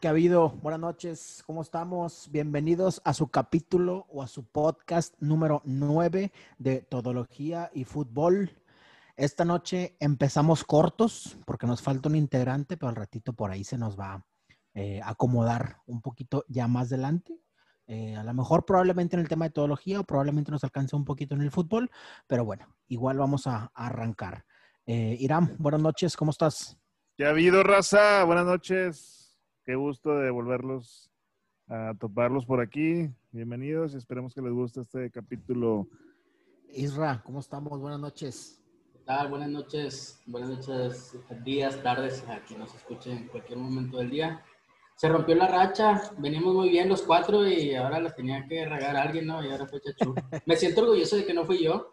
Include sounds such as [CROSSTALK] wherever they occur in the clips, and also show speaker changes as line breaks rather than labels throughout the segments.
¿Qué ha habido? Buenas noches, ¿cómo estamos? Bienvenidos a su capítulo o a su podcast número 9 de Todología y Fútbol. Esta noche empezamos cortos porque nos falta un integrante, pero al ratito por ahí se nos va a eh, acomodar un poquito ya más adelante. Eh, a lo mejor probablemente en el tema de todología o probablemente nos alcance un poquito en el fútbol, pero bueno, igual vamos a, a arrancar. Eh, Irán, buenas noches, ¿cómo estás?
¿Qué ha habido, raza? Buenas noches. Qué gusto de volverlos a toparlos por aquí. Bienvenidos y esperemos que les guste este capítulo.
Isra, ¿cómo estamos? Buenas noches.
¿Qué tal? Buenas noches. Buenas noches, días, tardes, a quien nos escuche en cualquier momento del día. Se rompió la racha, venimos muy bien los cuatro y ahora las tenía que regar alguien, ¿no? Y ahora fue Chachu. Me siento orgulloso de que no fui yo.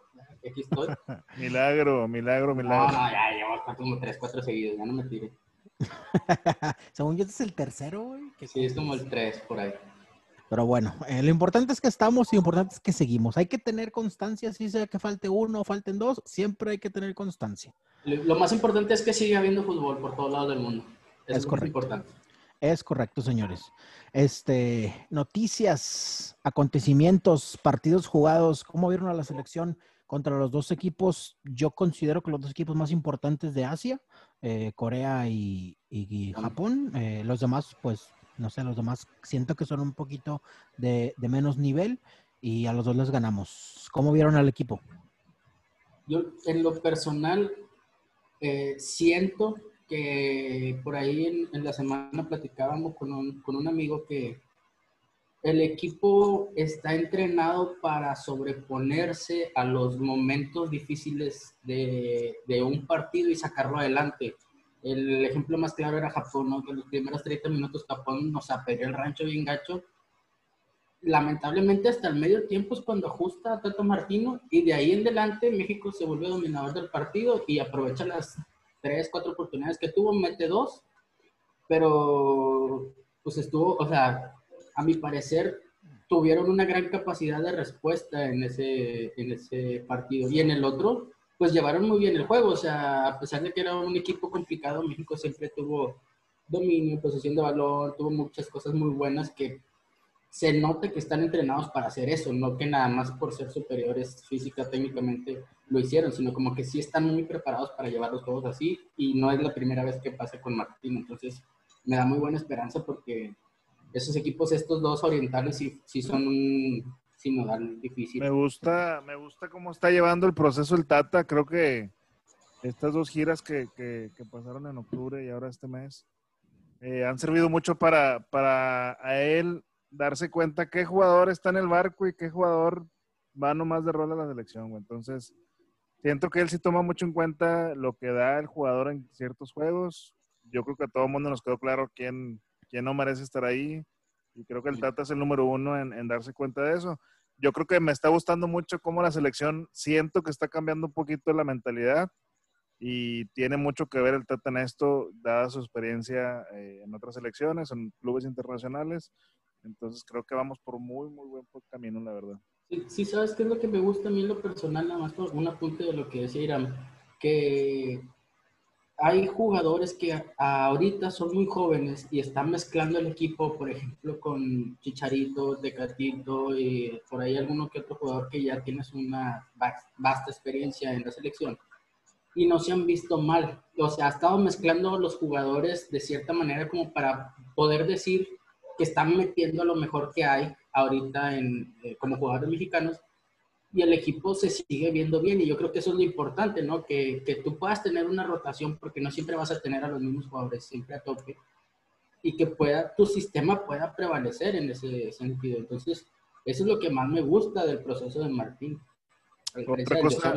Aquí estoy. [LAUGHS]
milagro, milagro, milagro.
No, no, ya llevo como tres, cuatro seguidos, ya no me tire. [LAUGHS]
Según yo, este es el tercero, güey.
Sí, es como el tres por ahí.
Pero bueno, eh, lo importante es que estamos y lo importante es que seguimos. Hay que tener constancia, si sea que falte uno o falten dos, siempre hay que tener constancia.
Lo más importante es que siga habiendo fútbol por todos lados del mundo.
es, correcto. importante. Es correcto, señores. Este, noticias, acontecimientos, partidos jugados, ¿cómo vieron a la selección contra los dos equipos? Yo considero que los dos equipos más importantes de Asia, eh, Corea y, Japón. Eh, los demás, pues, no sé, los demás siento que son un poquito de, menos nivel y a los dos les ganamos. ¿Cómo vieron al equipo?
Yo, en lo personal, eh, siento que por ahí en, la semana platicábamos con un, con un amigo que el equipo está entrenado para sobreponerse a los momentos difíciles de, un partido y sacarlo adelante. El ejemplo más claro era Japón, ¿no? que los primeros 30 minutos Japón nos apegó el rancho bien gacho. Lamentablemente hasta el medio tiempo es cuando ajusta a Tato Martino y de ahí en adelante México se vuelve dominador del partido y aprovecha las 3, 4 oportunidades que tuvo, mete dos, pero pues estuvo, o sea, a mi parecer, tuvieron una gran capacidad de respuesta en ese, en ese partido. Y en el otro, pues llevaron muy bien el juego. O sea, a pesar de que era un equipo complicado, México siempre tuvo dominio, posesión de balón, tuvo muchas cosas muy buenas que se nota que están entrenados para hacer eso, no que nada más por ser superiores física, técnicamente lo hicieron, sino como que sí están muy preparados para llevar los juegos así y no es la primera vez que pasa con Martín. Entonces, me da muy buena esperanza porque esos equipos, estos dos orientales, sí, sí son un sinodal difícil.
Me gusta, me gusta cómo está llevando el proceso el Tata. Creo que estas dos giras que, que, pasaron en octubre y ahora este mes eh, han servido mucho para, para a él darse cuenta qué jugador está en el barco y qué jugador va nomás de rol a la selección. Entonces, siento que él sí toma mucho en cuenta lo que da el jugador en ciertos juegos. Yo creo que a todo el mundo nos quedó claro quién, quién no merece estar ahí. Y creo que el Tata es el número uno en, darse cuenta de eso. Yo creo que me está gustando mucho cómo la selección, siento que está cambiando un poquito la mentalidad y tiene mucho que ver el Tata en esto, dada su experiencia eh, en otras selecciones, en clubes internacionales. Entonces creo que vamos por muy, muy buen camino, la verdad.
Sí, sí, ¿sabes qué es lo que me gusta a mí en lo personal? Nada más por un apunte de lo que decía Irán, que hay jugadores que ahorita son muy jóvenes y están mezclando el equipo, por ejemplo, con Chicharito, Decatito y por ahí alguno que otro jugador que ya tienes una vasta experiencia en la selección y no se han visto mal. O sea, ha estado mezclando los jugadores de cierta manera como para poder decir que están metiendo lo mejor que hay ahorita en, eh, como jugadores mexicanos y el equipo se sigue viendo bien. Y yo creo que eso es lo importante, ¿no? Que, que, tú puedas tener una rotación, porque no siempre vas a tener a los mismos jugadores siempre a tope, y que pueda, tu sistema pueda prevalecer en ese sentido. Entonces, eso es lo que más me gusta del proceso de Martín.
Otra cosa,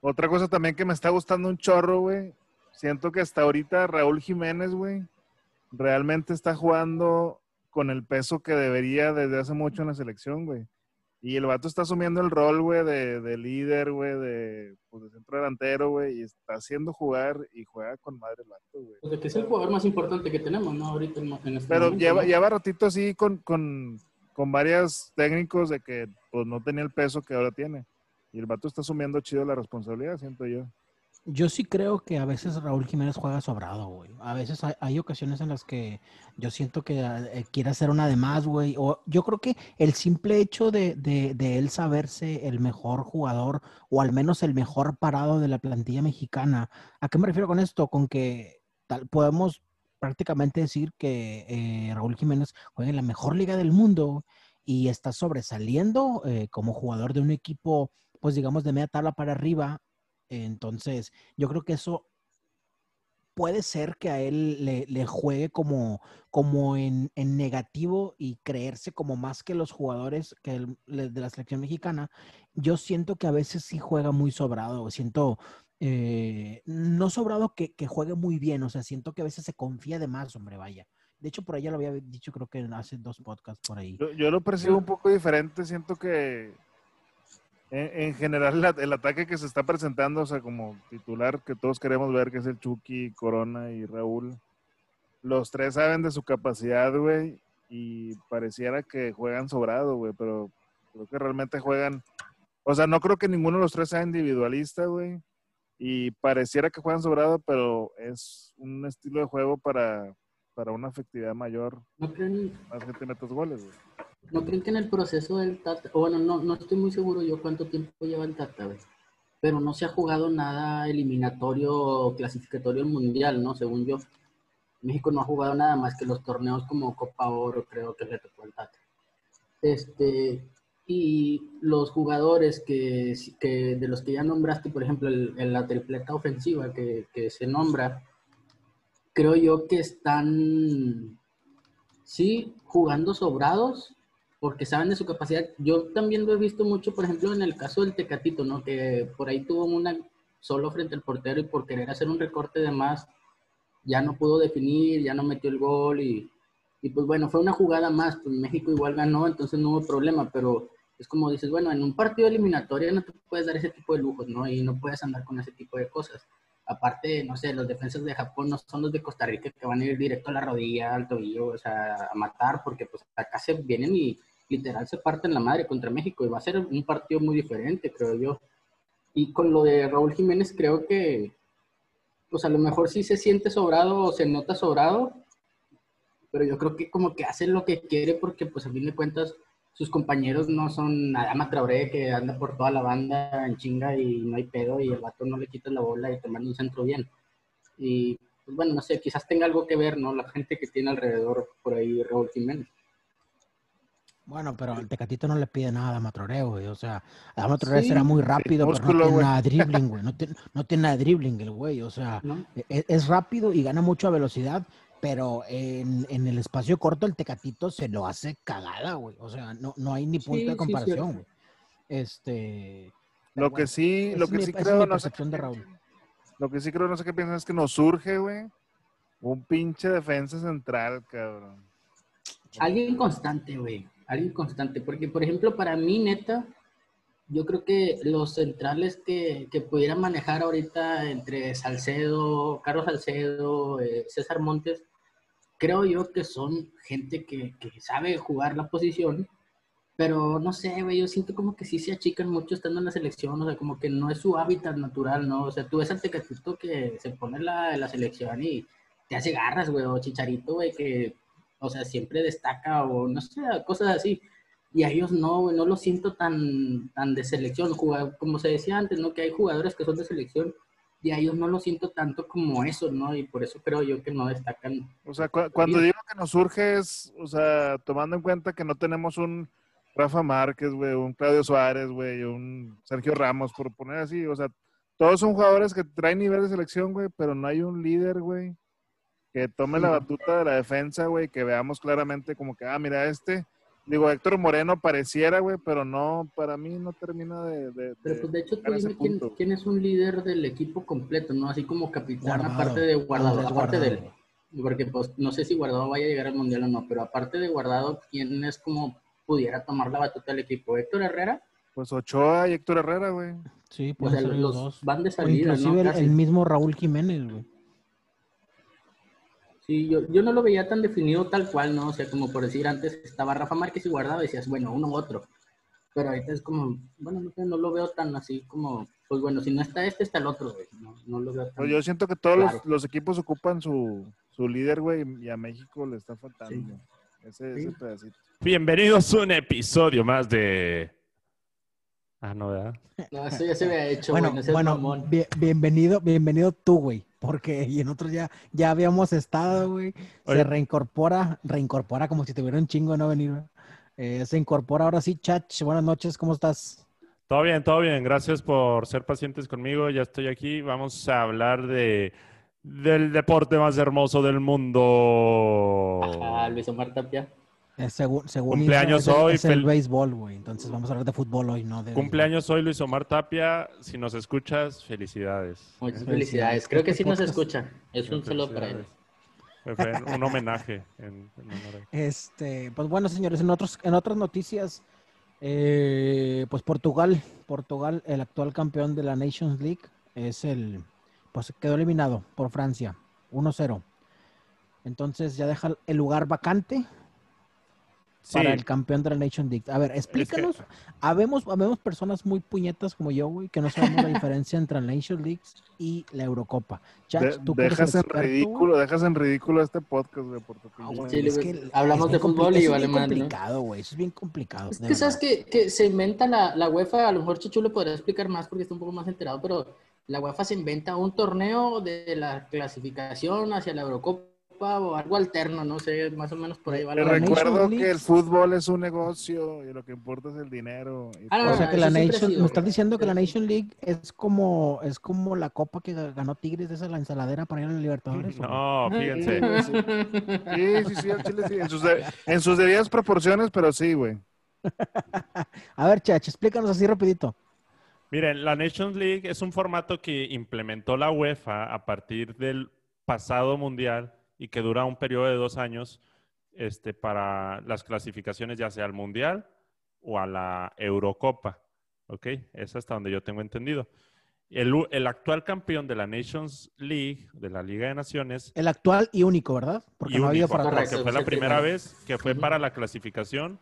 otra cosa también que me está gustando un chorro, güey. Siento que hasta ahorita Raúl Jiménez, güey, realmente está jugando con el peso que debería desde hace mucho en la selección, güey. Y el vato está asumiendo el rol, güey, de, líder, güey, de, pues, de centro delantero, güey, y está haciendo jugar y juega con madre el vato, güey.
Pues que es el jugador más importante que tenemos, ¿no? Ahorita en, este
Pero lleva, lleva ratito así con, con, con varios técnicos de que, pues, no tenía el peso que ahora tiene. Y el vato está asumiendo chido la responsabilidad, siento yo.
Yo sí creo que a veces Raúl Jiménez juega sobrado, güey. A veces hay, ocasiones en las que yo siento que eh, quiere hacer una de más, güey. O yo creo que el simple hecho de, de, él saberse el mejor jugador o al menos el mejor parado de la plantilla mexicana. ¿A qué me refiero con esto? Con que tal, podemos prácticamente decir que eh, Raúl Jiménez juega en la mejor liga del mundo y está sobresaliendo eh, como jugador de un equipo, pues digamos, de media tabla para arriba entonces, yo creo que eso puede ser que a él le, juegue como, como en, negativo y creerse como más que los jugadores que de la selección mexicana. Yo siento que a veces sí juega muy sobrado, siento, eh, no sobrado que, juegue muy bien, o sea, siento que a veces se confía de más, hombre, vaya. De hecho, por ahí ya lo había dicho, creo que hace dos podcasts por ahí.
Yo, yo lo percibo un poco diferente, siento que en, general, el ataque que se está presentando, o sea, como titular que todos queremos ver, que es el Chucky, Corona y Raúl, los tres saben de su capacidad, güey, y pareciera que juegan sobrado, güey, pero creo que realmente juegan. O sea, no creo que ninguno de los tres sea individualista, güey, y pareciera que juegan sobrado, pero es un estilo de juego para, para una efectividad mayor.
¿No creen,
más gente mete goles, güey.
¿No creen que en el proceso del Tata, o bueno, no, no estoy muy seguro yo cuánto tiempo lleva el Tata, pero no se ha jugado nada eliminatorio o clasificatorio mundial, ¿no? Según yo. México no ha jugado nada más que los torneos como Copa Oro, creo que le tocó Tata. Este, y los jugadores que, que, de los que ya nombraste, por ejemplo, en la tripleta ofensiva que, que se nombra, creo yo que están, sí, jugando sobrados, porque saben de su capacidad. Yo también lo he visto mucho, por ejemplo, en el caso del Tecatito, ¿no? Que por ahí tuvo una solo frente al portero y por querer hacer un recorte de más, ya no pudo definir, ya no metió el gol y, y pues bueno, fue una jugada más, pues México igual ganó, entonces no hubo problema, pero es como dices, bueno, en un partido eliminatorio no te puedes dar ese tipo de lujos, ¿no? Y no puedes andar con ese tipo de cosas aparte, no sé, los defensas de Japón no son los de Costa Rica que van a ir directo a la rodilla, al tobillo, o sea, a matar, porque pues acá se vienen y literal se parten la madre contra México y va a ser un partido muy diferente, creo yo. Y con lo de Raúl Jiménez, creo que, pues a lo mejor sí se siente sobrado o se nota sobrado, pero yo creo que como que hace lo que quiere porque pues a fin de cuentas sus compañeros no son Adama Traoré que anda por toda la banda en chinga y no hay pedo y el vato no le quita la bola y te un centro bien. Y pues bueno, no sé, quizás tenga algo que ver, ¿no? La gente que tiene alrededor por ahí Raúl Jiménez.
Bueno, pero el Tecatito no le pide nada a Adama Traoré, güey. O sea, Adama Traoré será muy rápido, pero no tiene nada de [LAUGHS] dribbling, güey. No, tiene, nada de dribbling el güey. O sea, es, es, rápido y gana mucha velocidad, pero en, en, el espacio corto el Tecatito se lo hace cagada, güey. O sea, no, no hay ni punto de comparación, güey. este.
Lo que sí, lo que sí creo, no sé, de Raúl. Lo que sí creo, no sé qué piensas, es que nos surge, güey, un pinche defensa central, cabrón.
Alguien constante, güey. Alguien constante. Porque, por ejemplo, para mí, neta, yo creo que los centrales que, que pudieran manejar ahorita entre Salcedo, Carlos Salcedo, eh, César Montes, creo yo que son gente que, que, sabe jugar la posición, pero no sé, güey, yo siento como que sí se achican mucho estando en la selección, o sea, como que no es su hábitat natural, ¿no? O sea, tú ves al Tecatito que se pone la, la selección y te hace garras, güey, o Chicharito, güey, que, o sea, siempre destaca, o no sé, cosas así y a ellos no, no lo siento tan, tan de selección, como se decía antes, ¿no? Que hay jugadores que son de selección y a ellos no lo siento tanto como eso, ¿no? Y por eso creo yo que no destacan.
O sea, cuando digo que nos surge es, o sea, tomando en cuenta que no tenemos un Rafa Márquez, güey, un Claudio Suárez, güey, un Sergio Ramos, por poner así, o sea, todos son jugadores que traen nivel de selección, güey, pero no hay un líder, güey, que tome la batuta de la defensa, güey, que veamos claramente como que, ah, mira, este Digo, Héctor Moreno pareciera, güey, pero no, para mí no termina de.
pero pues de hecho, tú dime quién, es un líder del equipo completo, ¿no? Así como capitán, aparte de Guardado, aparte de él. Porque pues no sé si Guardado vaya a llegar al mundial o no, pero aparte de Guardado, ¿quién es como pudiera tomar la batuta del equipo? ¿Héctor Herrera?
Pues Ochoa y Héctor Herrera, güey.
Sí, pues los dos. van de salida, inclusive ¿no? el mismo Raúl Jiménez, güey.
Sí, yo, yo no lo veía tan definido tal cual, ¿no? O sea, como por decir, antes estaba Rafa Márquez y guardaba y decías, bueno, uno u otro. Pero ahorita es como, bueno, no, no lo veo tan así como pues bueno, si no está este, está el otro, güey. No, no lo veo tan-
Pues yo siento que todos
Claro.
los, los equipos ocupan su, su líder, güey, y a México le está faltando
Sí.
ese,
Sí.
ese pedacito.
Bienvenidos a un episodio más de. Ah, no, ¿verdad?
No, eso ya se había hecho,
Bueno,
güey. No seas
bueno,
mamón.
bien- bienvenido, bienvenido tú, güey, porque y en otros ya, ya habíamos estado, güey. Se reincorpora, reincorpora como si tuviera un chingo de no venir. güey. Eh, se incorpora ahora sí, Chach. Buenas noches, ¿cómo estás?
Todo bien, todo bien. Gracias por ser pacientes conmigo. Ya estoy aquí. Vamos a hablar de del deporte más hermoso del mundo.
Ajá, Luis Omar Tapia.
Eh, según según
Cumpleaños
Insta, es el-
hoy,
es el, béisbol, güey. Entonces vamos a hablar de fútbol hoy, no de
Cumpleaños hoy, Luis Omar Tapia. Si nos escuchas, felicidades.
Muchas felicidades. Creo que sí nos escucha. Es un saludo para él.
Un homenaje en, en honor a él.
Este, pues bueno, señores, en otros, en otras noticias, eh, pues Portugal, Portugal, el actual campeón de la Nations League, es el, pues quedó eliminado por Francia, 1-0. Entonces ya deja el lugar vacante
Sí,
para el campeón de la Nations League. A ver, explícanos. Habemos, habemos personas muy puñetas como yo, güey, que no sabemos la [LAUGHS] diferencia entre la Nations League y la Eurocopa. Chach,
De-
tú que
dejas en
experto, güey.
ridículo, dejas en ridículo este podcast, güey, por tu
Ah, güey,
Sí,
es que
hablamos
es
de fútbol y
es
vale madre, ¿no?
complicado, güey. Eso es bien complicado.
Es que sabes que, que se inventa la, la UEFA, a lo mejor Chichu le podrá explicar más porque está un poco más enterado, pero la UEFA se inventa un torneo de la clasificación hacia la Eurocopa o algo alterno, no sé, más o menos por ahí va
Te recuerdo
League-
que el fútbol es un negocio y lo que importa es el dinero. y
Ah, no.
O sea que la Nation, me estás diciendo que la. Nation League es como es como la copa que ganó Tigres de esa la ensaladera para ir a la Libertadores. ¿o
No, fíjense.
Sí, sí, sí, chile sí. En sus, de- en sus debidas proporciones, pero sí, güey. [LAUGHS]
A ver, Chach, explícanos así rapidito.
Miren, la Nations League es un formato que implementó la UEFA a partir del pasado mundial y que dura un periodo de dos años este, para las clasificaciones ya sea al mundial o a la Eurocopa. ¿Ok? Es hasta donde yo tengo entendido. El, el actual campeón de la Nations League, de la Liga de Naciones,
El actual y único, ¿verdad? Porque
y
no ha habido
único,
para
porque fue la primera vez que fue para la clasificación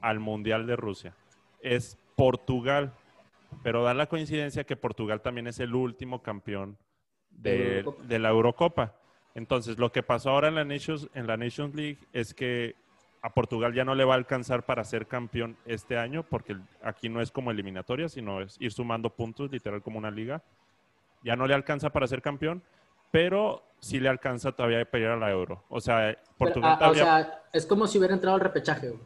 al Mundial de Rusia. Es Portugal, pero da la coincidencia que Portugal también es el último campeón
De
de,
Eurocopa.
de la Eurocopa. Entonces, lo que pasó ahora en la, Nations, en la Nations League es que a Portugal ya no le va a alcanzar para ser campeón este año, porque aquí no es como eliminatoria, sino es ir sumando puntos, literal como una liga. Ya no le alcanza para ser campeón, pero sí le alcanza todavía para ir a la Euro. O sea,
Pero,
Portugal
ah, o sea, es como si hubiera entrado al repechaje, güey,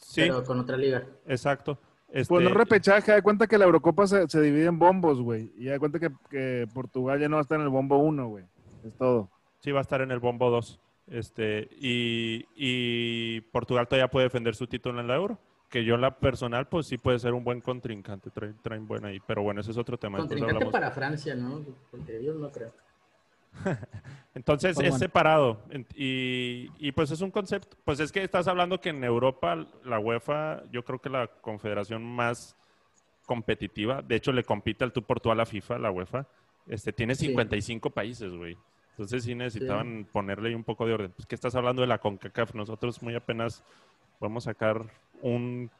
sí,
pero con otra liga.
exacto.
Pues
Este,
no repechaje, da cuenta que la Eurocopa se, se divide en bombos, güey. Y da cuenta que, que Portugal ya no va a estar en el bombo 1, güey. Es todo.
Sí, va a estar en el bombo 2. Este, y, y Portugal todavía puede defender su título en la Euro. Que yo en la personal, pues sí puede ser un buen contrincante. Traen, traen buena ahí. Pero bueno, ese es otro tema.
Contrincante
hablamos.
para Francia, ¿no? Porque ellos no creo. [LAUGHS]
Entonces
Pues
es
bueno.
separado. Y, y pues es un concepto. Pues es que estás hablando que en Europa, la UEFA, yo creo que la confederación más competitiva, de hecho le compite al tú por tú a la FIFA, la UEFA, este, tiene
Sí.
55 países, güey. Entonces sí necesitaban ponerle un poco de orden. Pues que estás hablando de la CONCACAF, nosotros muy apenas vamos a sacar un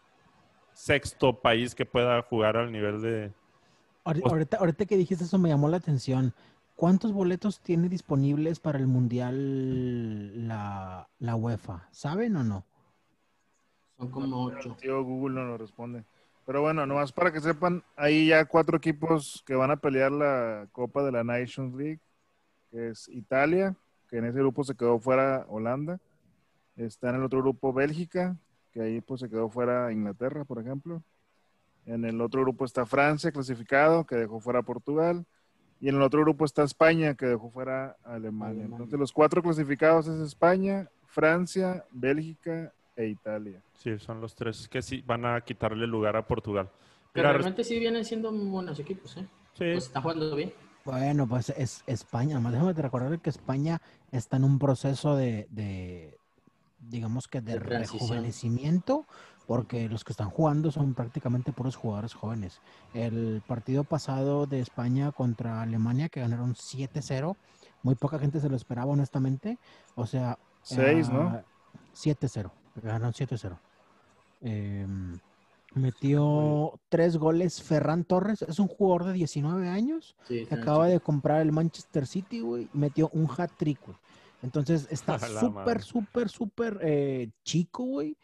sexto país que pueda jugar al nivel de... Pues-
Ahorita, ahorita que dijiste eso me llamó la atención. ¿Cuántos boletos tiene disponibles para el Mundial la, la UEFA? ¿Saben o no?
Son como ocho.
El tío Google no lo responde. Pero bueno, nomás para que sepan, hay ya cuatro equipos que van a pelear la Copa de la Nations League, que es Italia, que en ese grupo se quedó fuera Holanda. Está en el otro grupo Bélgica, que ahí pues se quedó fuera Inglaterra, por ejemplo. En el otro grupo está Francia, clasificado, que dejó fuera Portugal. Y en el otro grupo está España, que dejó fuera Alemania.
Alemania.
Entonces los cuatro clasificados es España, Francia, Bélgica e Italia.
Sí, son los tres que sí van a quitarle lugar a Portugal.
Pero
Mira,
realmente sí vienen siendo buenos equipos, ¿eh?
sí,
Pues están jugando bien.
Bueno, pues es España. Además, déjame te recordar que España está en un proceso de, de, digamos que de, rejuvenecimiento, porque los que están jugando son prácticamente puros jugadores jóvenes. El partido pasado de España contra Alemania, que ganaron 7-0, muy poca gente se lo esperaba, honestamente. O sea,
Seis, ¿no?
ah, 7-0, ganaron 7-0. Em, Metió tres goles Ferran Torres, es un jugador de 19 años
Sí,
que acaba de comprar el Manchester City, güey, metió un hat-trick, güey. Entonces está [LAUGHS] súper, súper, súper eh, chico, güey.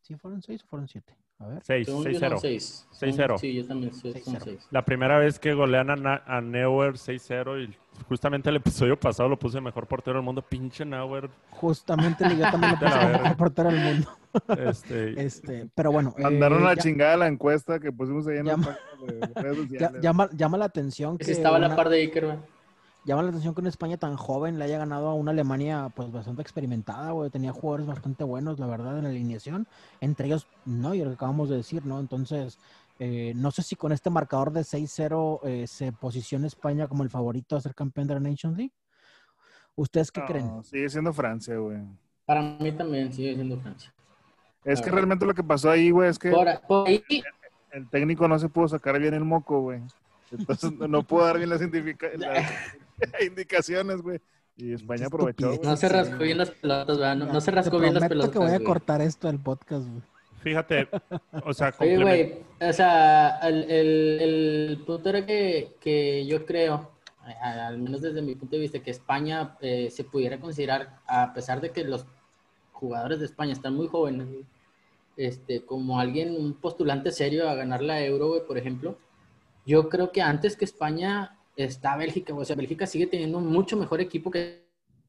¿Sí fueron seis o fueron siete? A ver.
6,
Según yo son
6-0.
seis.
6-0.
Son- Sí, yo también soy, son
6-0.
seis.
La primera vez que golean a, a Neuer 6-0 y justamente el episodio pasado lo puse mejor portero del mundo. Pinche Neuer.
Justamente yo también lo [LAUGHS] puse mejor portero del mundo.
Este, [LAUGHS]
Este, pero bueno.
Mandaron
eh,
a la
ya-
chingada la encuesta que pusimos ahí en las
Llama-
de redes [LAUGHS]
ya-
sociales.
llama, llama la atención que
Ese estaba a la par de Iker, güey.
Llama la atención que una España tan joven le haya ganado a una Alemania pues bastante experimentada, güey. Tenía jugadores bastante buenos, la verdad, en la alineación. Entre ellos Neuer, que acabamos de decir, ¿no? Entonces, eh, no sé si con este marcador de 6-0 eh, se posiciona España como el favorito a ser campeón de la Nations League. ¿Ustedes qué
No,
creen?
Sigue siendo Francia, güey.
Para mí también sigue siendo Francia.
Es
La
que realmente lo que pasó ahí, güey, es que
Por, por ahí,
el técnico no se pudo sacar bien el moco, güey. Entonces no- no pudo dar bien las, indica- las [LAUGHS] [LAUGHS] indicaciones, güey. Y España aprovechó,
no se rascó bien las pelotas, ¿verdad? No, no se
Te
rascó bien las pelotas.
que voy a cortar esto del podcast, güey.
fíjate, o sea, [LAUGHS]
Oye, güey, o sea, el, el, el punto era que, que yo creo, al menos desde mi punto de vista, que España eh, se pudiera considerar, a pesar de que los jugadores de España están muy jóvenes, este, como alguien, un postulante serio a ganar la Euro, güey, por ejemplo, yo creo que antes que España está Bélgica, o sea, Bélgica sigue teniendo un mucho mejor equipo que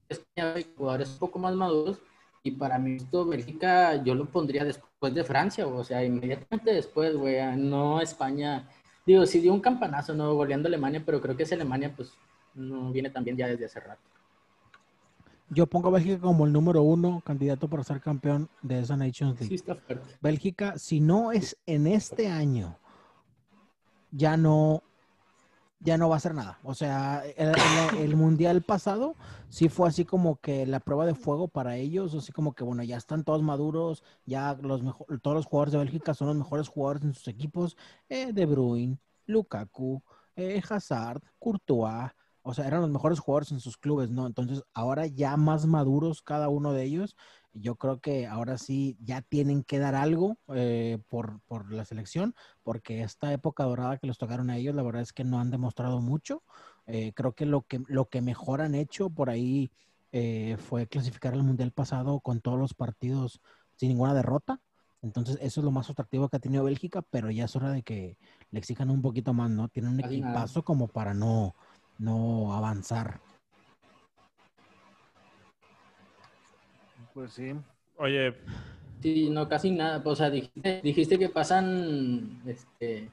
España, jugadores un poco más maduros, y para mí esto, Bélgica, yo lo pondría después de Francia, o sea, inmediatamente después, güey, a- no España. Digo, sí dio un campanazo, ¿no? Goleando a Alemania, pero creo que esa Alemania, pues, no viene tan bien ya desde hace rato.
Yo pongo a Bélgica como el número uno candidato para ser campeón de esa Nations League.
Sí está fuerte.
Bélgica, si no es en este año, ya no, ya no va a hacer nada. O sea, el, mundial pasado sí fue así como que la prueba de fuego para ellos, así como que bueno, ya están todos maduros, ya los todos los jugadores de Bélgica son los mejores jugadores en sus equipos, eh, De Bruyne, Lukaku, eh, Hazard, Courtois, o sea, eran los mejores jugadores en sus clubes, ¿no? Entonces, ahora ya más maduros cada uno de ellos, yo creo que ahora sí ya tienen que dar algo eh, por, por la selección, porque esta época dorada que les tocaron a ellos, la verdad es que no han demostrado mucho. Eh, creo que lo, que lo que mejor han hecho por ahí eh, fue clasificar al Mundial pasado con todos los partidos sin ninguna derrota. Entonces, eso es lo más atractivo que ha tenido Bélgica, pero ya es hora de que le exijan un poquito más, ¿no? Tienen un equipazo como para no, no avanzar.
Pues sí.
oye,
Sí, no, casi nada. O sea, dijiste, dijiste que pasan, este,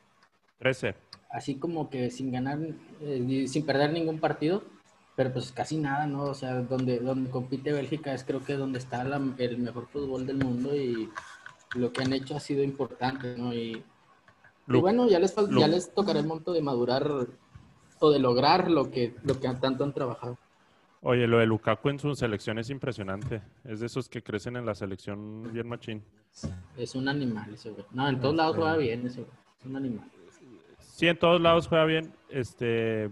13.
así como que sin ganar, eh, sin perder ningún partido, pero pues casi nada, ¿no? O sea, donde, donde compite Bélgica es creo que donde está la- el mejor fútbol del mundo y lo que han hecho ha sido importante, ¿no? Y, bueno, ya les, ya les tocará el momento de madurar o de lograr lo que, lo que tanto han trabajado.
Oye, lo de Lukaku en su selección es impresionante. Es de esos que crecen en la selección bien machín.
Es un animal ese güey. No, en todos lados juega bien ese güey. Es un animal.
Sí, en todos lados juega bien, este,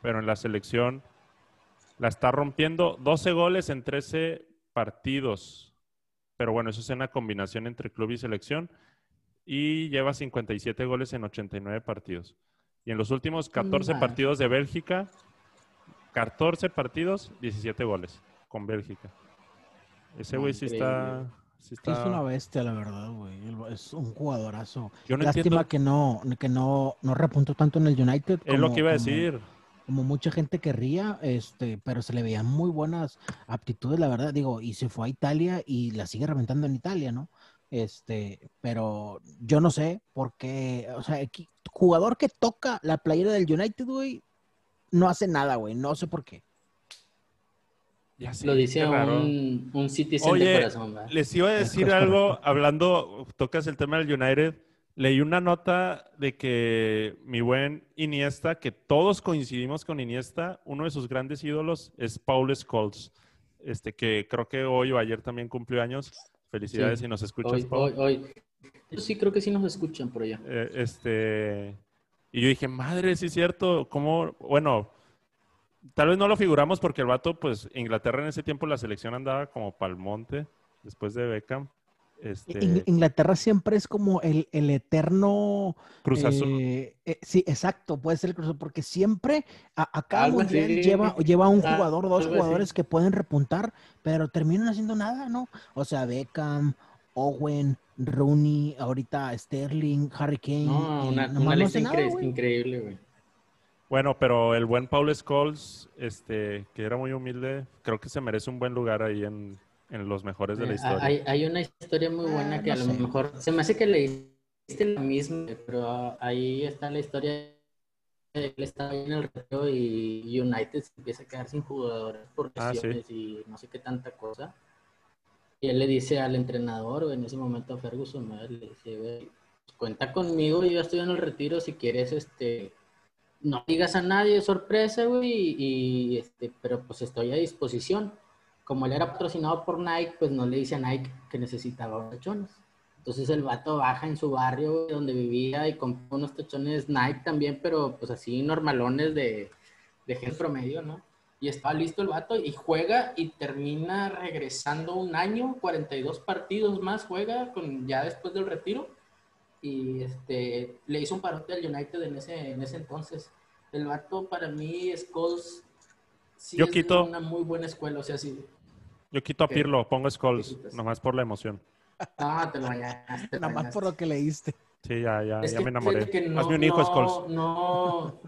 pero en la selección la está rompiendo. 12 goles en 13 partidos. Pero bueno, eso es una combinación entre club y selección. Y lleva 57 goles en 89 partidos. Y en los últimos 14
Ah.
partidos de Bélgica, 14 partidos, 17 goles con Bélgica. Ese güey sí está... sí está-
es una bestia, la verdad, güey. Es un jugadorazo.
Yo no
Lástima
entiendo...
que no, que no, no repuntó tanto en el United.
Es lo que iba a
como-
decir.
Como mucha gente querría, este, pero se le veían muy buenas aptitudes, la verdad. Digo, y se fue a Italia y la sigue reventando en Italia, ¿no? Este, pero yo no sé por qué, o sea, aquí- jugador que toca la playera del United, güey, no hace nada, güey. No sé por qué.
Ya sé,
Lo dice un, un citizen
Oye,
de corazón, ¿verdad?
Les iba a decir
Es [LAUGHS]
algo, hablando, tocas el tema del United. Leí una nota de que mi buen Iniesta, que todos coincidimos con Iniesta, uno de sus grandes ídolos es Paul Scholes, este, que creo que hoy o ayer también cumplió años. Felicidades
Sí.
si nos escuchas,
Hoy,
Paul.
hoy, hoy. Yo sí creo que sí nos escuchan por allá.
Eh, este, y yo dije, madre, sí es cierto, ¿cómo? Bueno, tal vez no lo figuramos porque el vato, pues, Inglaterra en ese tiempo la selección andaba como pa'l monte, después de Beckham. Este,
In- Inglaterra siempre es como el, el eterno.
Cruz Azul.
eh, eh, sí, exacto, puede ser el Cruz Azul, porque siempre a, a cada
Algo
mundial
así.
lleva, lleva un
Ah,
jugador, dos jugadores que pueden repuntar, pero terminan haciendo nada, ¿no? O sea, Beckham, Owen, Rooney, ahorita Sterling, Harry Kane.
No, una,
nomás
una
no
lista
nada,
incre- increíble, güey.
Bueno, pero el buen Paul Scholes, este, que era muy humilde, creo que se merece un buen lugar ahí en, en los mejores de la
Eh,
historia.
Hay, hay una historia muy
Ah,
buena que
no
a lo
sé.
mejor se me hace que leíste la misma, pero ahí está la historia. Él estaba en el retiro y United se empieza a quedar sin jugadores por
Ah, sí.
lesiones y no sé qué tanta cosa. Y él le dice al entrenador, en ese momento a Ferguson, le dice, pues, cuenta conmigo, yo estoy en el retiro, si quieres, este, no digas a nadie, sorpresa, güey, y, este, pero pues estoy a disposición. Como él era patrocinado por Nike, pues no le dice a Nike que necesitaba tachones. Entonces el vato baja en su barrio donde vivía y compró unos tachones Nike también, pero pues así normalones de, de gente promedio, ¿no? Y estaba listo el vato y juega y termina regresando un año, 42 partidos más juega con, ya después del retiro. Y este, le hizo un parote al United en ese, en ese entonces. El vato para mí, Scholes, sí
Yo
es
quito-
una muy buena escuela, o sea, sí.
Yo quito a. Pirlo, pongo Scholes, nomás por la emoción.
No, te lo bañaste. te lo [LAUGHS]
Nada más por lo que leíste.
Sí, ya, ya,
Es
ya
que
me enamoré.
que no,
Hazme un hijo,
no,
Scholes.
No,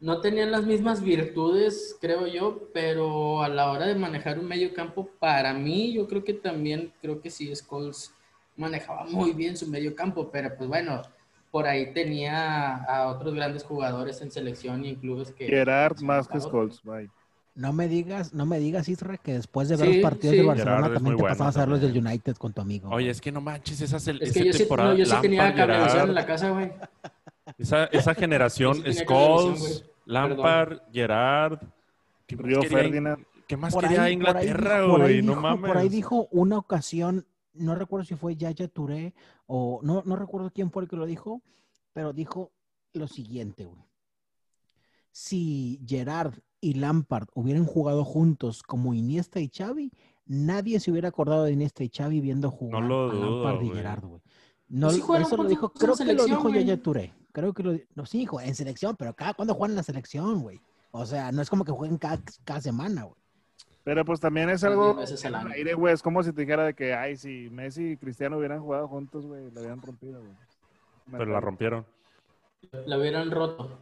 no tenían las mismas virtudes, creo yo, pero a la hora de manejar un medio campo, para mí, yo creo que también, creo que sí, Scholes manejaba muy bien su medio campo, pero pues bueno, por ahí tenía a otros grandes jugadores en selección y en clubes que...
Gerard más que. Scholes. Bye.
No me digas, no me digas, Isra, que después de ver
Sí,
los partidos
sí.
de Barcelona
Gerard es
también
muy
te
bueno
pasabas a ver los del. United con tu amigo.
Oye, es que no manches, esa,
Es
esa
que yo sí,
temporada.
no, yo sí tenía cablevisión en la casa, güey.
esa, esa generación, Scholes, Lampard, Gerard. ¿Qué más
Río
quería-
Ferdinand.
¿Qué más
Por
quería
ahí-
Inglaterra, güey? No
dijo-
mames.
Por ahí dijo una ocasión, no recuerdo si fue Yaya Touré o no, no recuerdo quién fue el que lo dijo, pero dijo lo siguiente, güey. Si Gerard y Lampard hubieran jugado juntos como Iniesta y Xavi, nadie se hubiera acordado de Iniesta y Xavi viendo jugar
lo
a
dudo,
Lampard y. Gerard, güey. No,
Pues sí
eso lo dijo, creo que lo dijo
güey.
Yaya Touré. Creo que lo no, sí, hijo, en selección, pero cada cuando juegan en la selección, güey. O sea, no es como que jueguen cada, cada semana, güey.
Pero pues también es algo en el aire, güey. Es como si te dijera de que, ay, si Messi y Cristiano hubieran jugado juntos, güey, la habían rompido, güey.
Pero la rompieron.
La hubieran roto.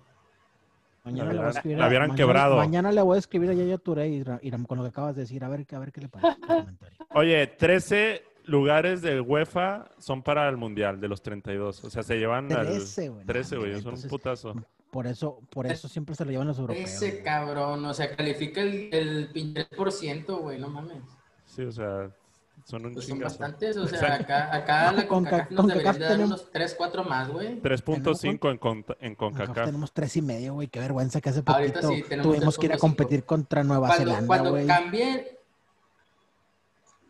Mañana
La
le voy a
hubieran-
escribir
la
a-
hubieran
mañana-
quebrado.
Mañana le voy a escribir a Yaya Touré y con lo que acabas de decir. A ver, a ver qué le parece. [LAUGHS]
Oye, 13 lugares de UEFA son para el Mundial, de los 32. O sea, se llevan al...
13, güey. no,
13, güey, es un putazo.
Por eso, por eso siempre se lo llevan los europeos.
Ese
güey.
cabrón, o sea, califica el, el pinche por ciento, güey, no mames.
Sí, o sea, son un
Pues son
chingazo.
bastantes, o sea, acá, acá la
Con
CONCACAF
ca-
nos
con
deberían
CACAF
de dar
tenemos-
unos 3, 4 más, güey.
3.5 en, con- en CONCACAF.
tenemos tres y medio, güey. Qué vergüenza que hace
Ahorita
poquito
sí, tenemos
tuvimos que ir a
3.5.
competir contra Nueva
Cuando,
Zelanda,
cuando
güey.
cambie,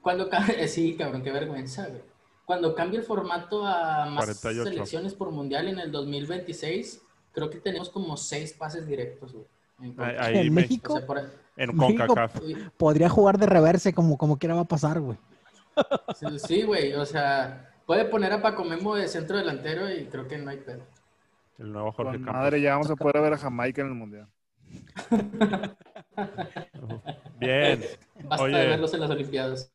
cuando cambie, [LAUGHS] sí, cabrón, qué vergüenza, güey. Cuando cambie el formato a más
48.
selecciones por mundial en el 2026, creo que tenemos como 6 pases directos, güey. en.
Ahí
En México
O sea, por-
En CONCACAF.
podría jugar de reverse como, como quiera va a pasar, güey.
Sí, Sí, güey, o sea, puede poner a Paco Memo de centro delantero y creo que no hay pedo.
El nuevo Jorge
Con
Campos.
madre, ya vamos a poder ver a Jamaica en el Mundial.
Bien,
Basta
Oye.
de verlos en las Olimpiadas.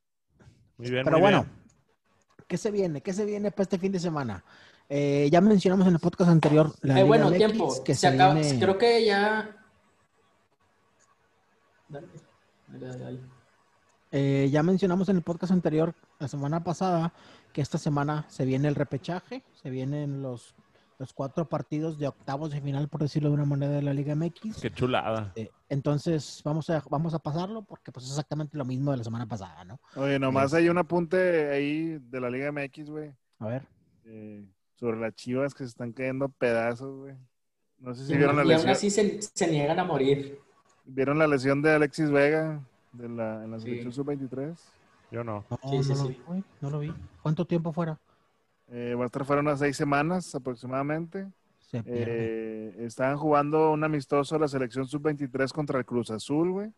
Muy bien.
Pero
muy
bueno,
bien.
¿qué se viene? ¿Qué se viene para este fin de semana? Eh, ya mencionamos en el podcast anterior la
Eh, bueno, tiempo.
que
se
se
acaba,
viene-
Creo que ya. Dale, dale, dale.
Eh, ya mencionamos en el podcast anterior, la semana pasada, que esta semana se viene el repechaje, se vienen los, los cuatro partidos de octavos de final, por decirlo de una manera, de la Liga MX.
Qué chulada.
Eh, entonces, vamos a, vamos a pasarlo porque pues es exactamente lo mismo de la semana pasada, ¿no?
Oye, nomás hay un apunte ahí de la Liga MX, güey.
A ver.
eh, sobre las chivas que se están cayendo pedazos, güey. No sé si
Y,
vieron la
y aún
lesión.
así se, se niegan a morir.
¿Vieron la lesión de Alexis Vega de la, en la
Sí.
selección sub-23?
Yo no.
No,
Sí, sí,
no lo
sí.
vi, güey, no lo vi. ¿Cuánto tiempo fuera?
Eh, va a estar fuera unas seis semanas aproximadamente.
Se.
Eh, estaban jugando un amistoso a la selección sub-23 contra el Cruz Azul, güey.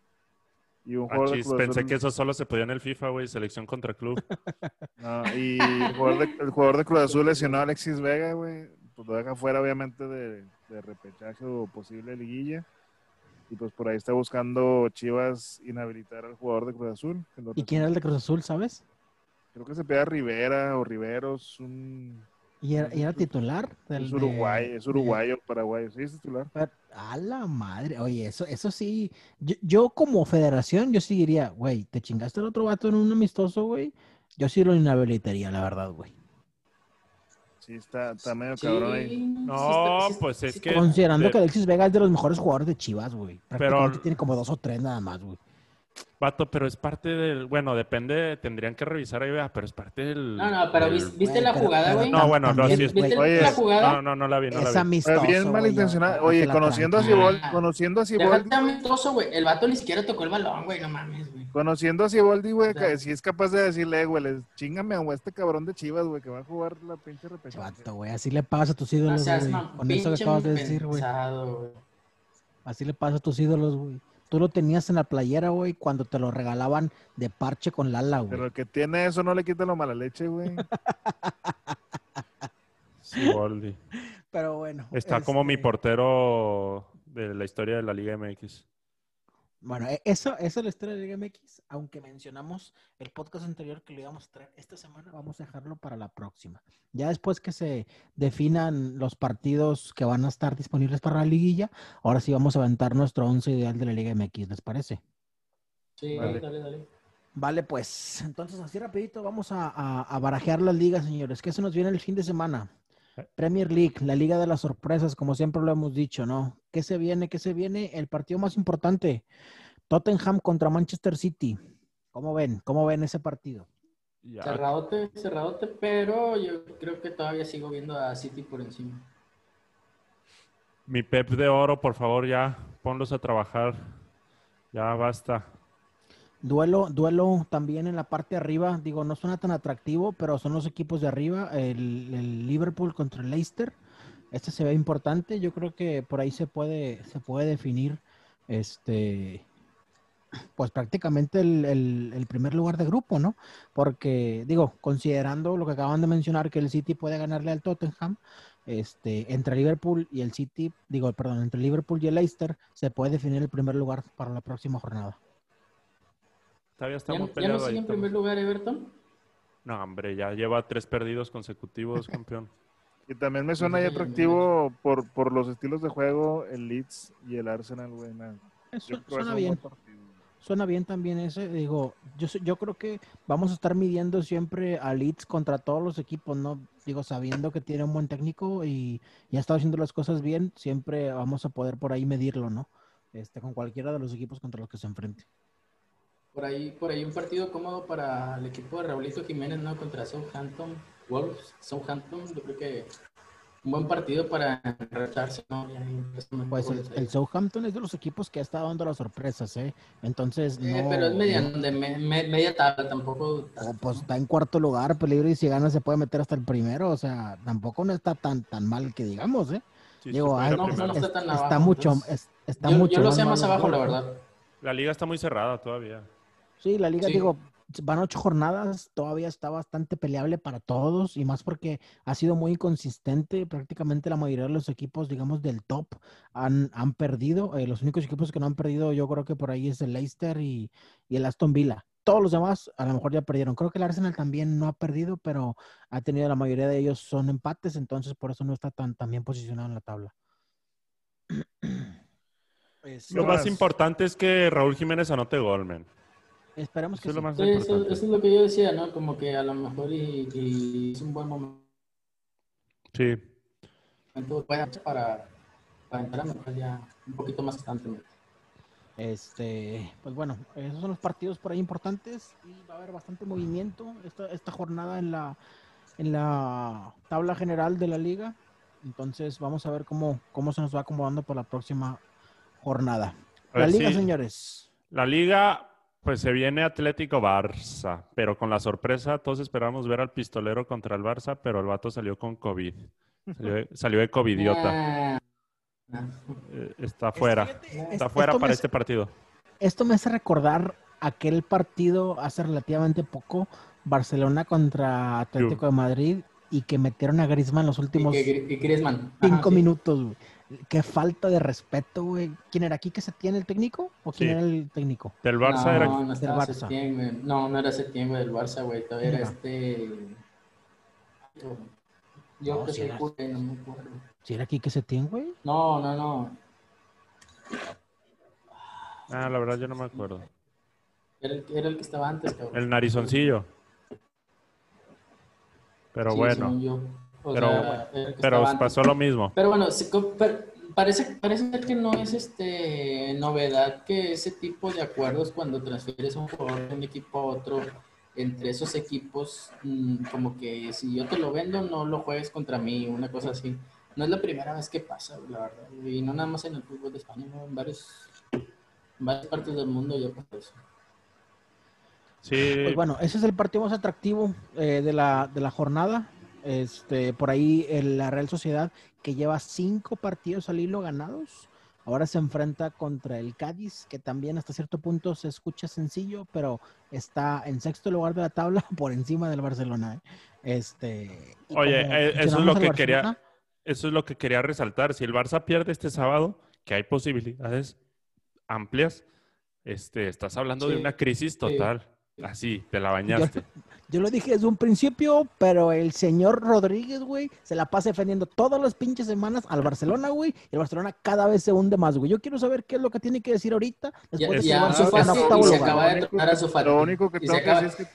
Y un
Ah,
jugador de
chis,
Cruz
pensé
Azul-
que eso solo se podía en el FIFA, güey, selección contra club. [LAUGHS]
No, y el jugador, de, el jugador de Cruz Azul lesionó a Alexis Vega, güey. Pues lo deja fuera, obviamente, de, de repechaje o posible liguilla. Y pues por ahí está buscando Chivas inhabilitar al jugador de Cruz Azul.
¿Y quién era el de Cruz Azul, sabes?
Creo que se pega Rivera o Riveros, un,
¿Y era, titular? del
es
de-
uruguay, es
de-
uruguayo, paraguayo, sí, es titular.
Pero, a la madre, oye, eso, eso sí, yo, yo como federación, yo sí diría, güey, te chingaste al otro vato en un amistoso, güey, yo sí lo inhabilitaría, la verdad, güey.
Sí, está, está medio
Sí,
cabrón ahí.
sí
No,
está-
pues es
sí-
que-
Considerando
de-
que Alexis Vega es de los mejores jugadores de Chivas, güey.
Pero-
tiene como dos o tres nada más, güey.
Vato, pero es parte del. Bueno, depende, tendrían que revisar ahí, vea, pero es parte del.
No, no, pero
del-
¿viste la jugada, güey?
No, bueno, no, sí es-
¿Viste
Oye,
la jugada?
No, no, no la vi, no la
Es
vi.
amistoso,
Pero bien
ya,
Oye, conociendo a. Siboldi,
Ah.
conociendo a Siboldi,
Déjate amistoso, güey. El vato ni siquiera tocó el balón, güey. No mames, güey.
conociendo a Siboldi, güey, que si es capaz de decirle, "Eh, güey, les- chingame a este cabrón de Chivas, güey, que va a jugar la pinche repechaje.
Vato, güey, así le pasa a tus ídolos, güey. Con eso que acabas de decir, güey. Así le pasa a tus ídolos, güey. Tú lo tenías en la playera, güey, cuando te lo regalaban de parche con Lala, güey.
Pero el que tiene eso no le quita lo mala leche, güey. [LAUGHS]
Siboldi.
Pero bueno.
Está como mi
este,
portero de la historia de la Liga MX.
Bueno, e- eso, eso es la historia de Liga MX, aunque mencionamos el podcast anterior que lo íbamos a traer esta semana, vamos a dejarlo para la próxima. Ya después que se definan los partidos que van a estar disponibles para la liguilla, ahora sí vamos a aventar nuestro once ideal de la Liga MX, ¿les parece?
Sí,
Vale.
dale, dale.
Vale, pues, entonces así rapidito vamos a, a- a barajear las ligas, señores. ¿Qué se nos viene el fin de semana? Premier League, la liga de las sorpresas, como siempre lo hemos dicho, ¿no? ¿Qué se viene? ¿Qué se viene? El partido más importante, Tottenham contra Manchester City. ¿Cómo ven? ¿Cómo ven ese partido?
Ya,
Cerradote, cerradote, pero yo creo que todavía sigo viendo a City por encima.
Mi Pep de oro, por favor, ya ponlos a trabajar. Ya basta.
Duelo, duelo también en la parte de arriba, digo, no suena tan atractivo, pero son los equipos de arriba, el, Liverpool contra el Leicester. Este se ve importante, yo creo que por ahí se puede, se puede definir este pues prácticamente el, el- el primer lugar de grupo, ¿no? Porque, digo, considerando lo que acaban de mencionar, que el City puede ganarle al Tottenham, este, entre Liverpool y el City, digo, perdón, entre Liverpool y el Leicester, se puede definir el primer lugar para la próxima jornada.
Todavía
¿Ya, ya no sigue
ahí.
en primer lugar Everton?
No, hombre, ya lleva tres perdidos consecutivos, campeón.
Y también me suena ahí atractivo por, por los estilos de juego el Leeds y el Arsenal, güey.
suena bien. Suena bien también ese, digo, yo, yo creo que vamos a estar midiendo siempre a Leeds contra todos los equipos, ¿no? Digo, sabiendo que tiene un buen técnico y ya está haciendo las cosas bien, siempre vamos a poder por ahí medirlo, ¿no? Este, con cualquiera de los equipos contra los que se enfrente.
Por ahí, por ahí un partido cómodo para el equipo de Raulito Jiménez, ¿no? Contra Southampton, Wolves, Southampton, yo creo que un buen partido para enracharse, ¿no?
Pues el, Southampton es de los equipos que ha estado dando las sorpresas, ¿eh? Entonces, no.
Eh, pero es mediano, de me- me- media tabla, tampoco.
o, pues está en cuarto lugar, peligro, y si gana se puede meter hasta el primero, o sea, tampoco no está tan, tan mal que digamos, ¿eh?
Sí,
Digo,
no, no está
es-
tan
está
abajo,
mucho,
entonces-
es- está
yo,
mucho
yo lo sé más abajo, la verdad.
La liga está muy cerrada todavía.
Sí, la liga,
Sí.
digo, van ocho jornadas, todavía está bastante peleable para todos y más porque ha sido muy inconsistente. Prácticamente la mayoría de los equipos, digamos, del top han, han perdido. Eh, los únicos equipos que no han perdido, yo creo que por ahí es el Leicester y, y el Aston Villa. Todos los demás a lo mejor ya perdieron. Creo que el Arsenal también no ha perdido, pero ha tenido la mayoría de ellos son empates, entonces por eso no está tan, tan bien posicionado en la tabla.
Lo más
más.
importante es que Raúl Jiménez anote gol, men.
Esperemos
Eso
que
es lo
sí.
Sí, eso, eso es lo que yo decía, ¿no? Como que a lo mejor y, y es un buen momento
Sí.
para, para, para entrar a mejorar ya un poquito más constantemente.
Este, pues bueno, esos son los partidos por ahí importantes y va a haber bastante movimiento esta, esta jornada en la, en la tabla general de la liga. Entonces vamos a ver cómo, cómo se nos va acomodando para la próxima jornada. La
ver
liga, señores.
La liga, pues se viene Atlético Barça, pero con la sorpresa, todos esperamos ver al pistolero contra el Barça, pero el vato salió con COVID. Salió de, salió de covidiota. Eh, Está fuera. Está fuera para
hace-
este partido.
esto me hace recordar aquel partido hace relativamente poco, Barcelona contra Atlético de Madrid, y que metieron a Griezmann los últimos
Y, que- y Griezmann. Ajá,
cinco
sí.
minutos, güey. Qué falta de respeto, güey. ¿Quién era aquí que se tiene el técnico? ¿O quién
Sí.
era el técnico?
Del Barça
no,
era...
no estaba
Barça.
septiembre. No, no era septiembre del Barça, güey. Todavía era este. Yo
No,
que soy
era.
no me acuerdo.
¿Si era aquí que se tiene, güey?
No, no, no.
Ah, la verdad yo no me acuerdo.
Era el, era el que estaba antes, cabrón.
El narizoncillo. Pero
Sí,
bueno.
O
Pero-
sea,
pero
antes.
pasó lo mismo.
Pero bueno, se co- per- parece, parece ser que no es este novedad que ese tipo de acuerdos cuando transfieres a un jugador de un equipo a otro, entre esos equipos, mm, como que si yo te lo vendo, no lo juegues contra mí, una cosa así. No es la primera vez que pasa, la verdad. Y no nada más en el fútbol de España, ¿no? en, varios, en varias partes del mundo ya pasa eso.
Sí,
Pues bueno, ese es el partido más atractivo eh, de, la, de la jornada. Este, por ahí el- la Real Sociedad, que lleva cinco partidos al hilo ganados, ahora se enfrenta contra el Cádiz, que también hasta cierto punto se escucha sencillo, pero está en sexto lugar de la tabla [LAUGHS] por encima del Barcelona. ¿eh? Este,
Oye, eh, eso es lo que quería- eso es lo que quería resaltar. Si el Barça pierde este sábado, que hay posibilidades amplias, este, estás hablando de una crisis total. Así, te la bañaste. [LAUGHS]
Yo lo dije desde un principio, pero el señor Rodríguez, güey, se la pasa defendiendo todas las pinches semanas al Barcelona, güey, y el Barcelona cada vez se hunde más, güey. Yo quiero saber qué es lo que tiene que decir ahorita
Ya,
después de
ya
está en
Fati
octavo
y se
lugar.
acaba de
Lo único
tronar a
que-
su.
Lo único que decir es que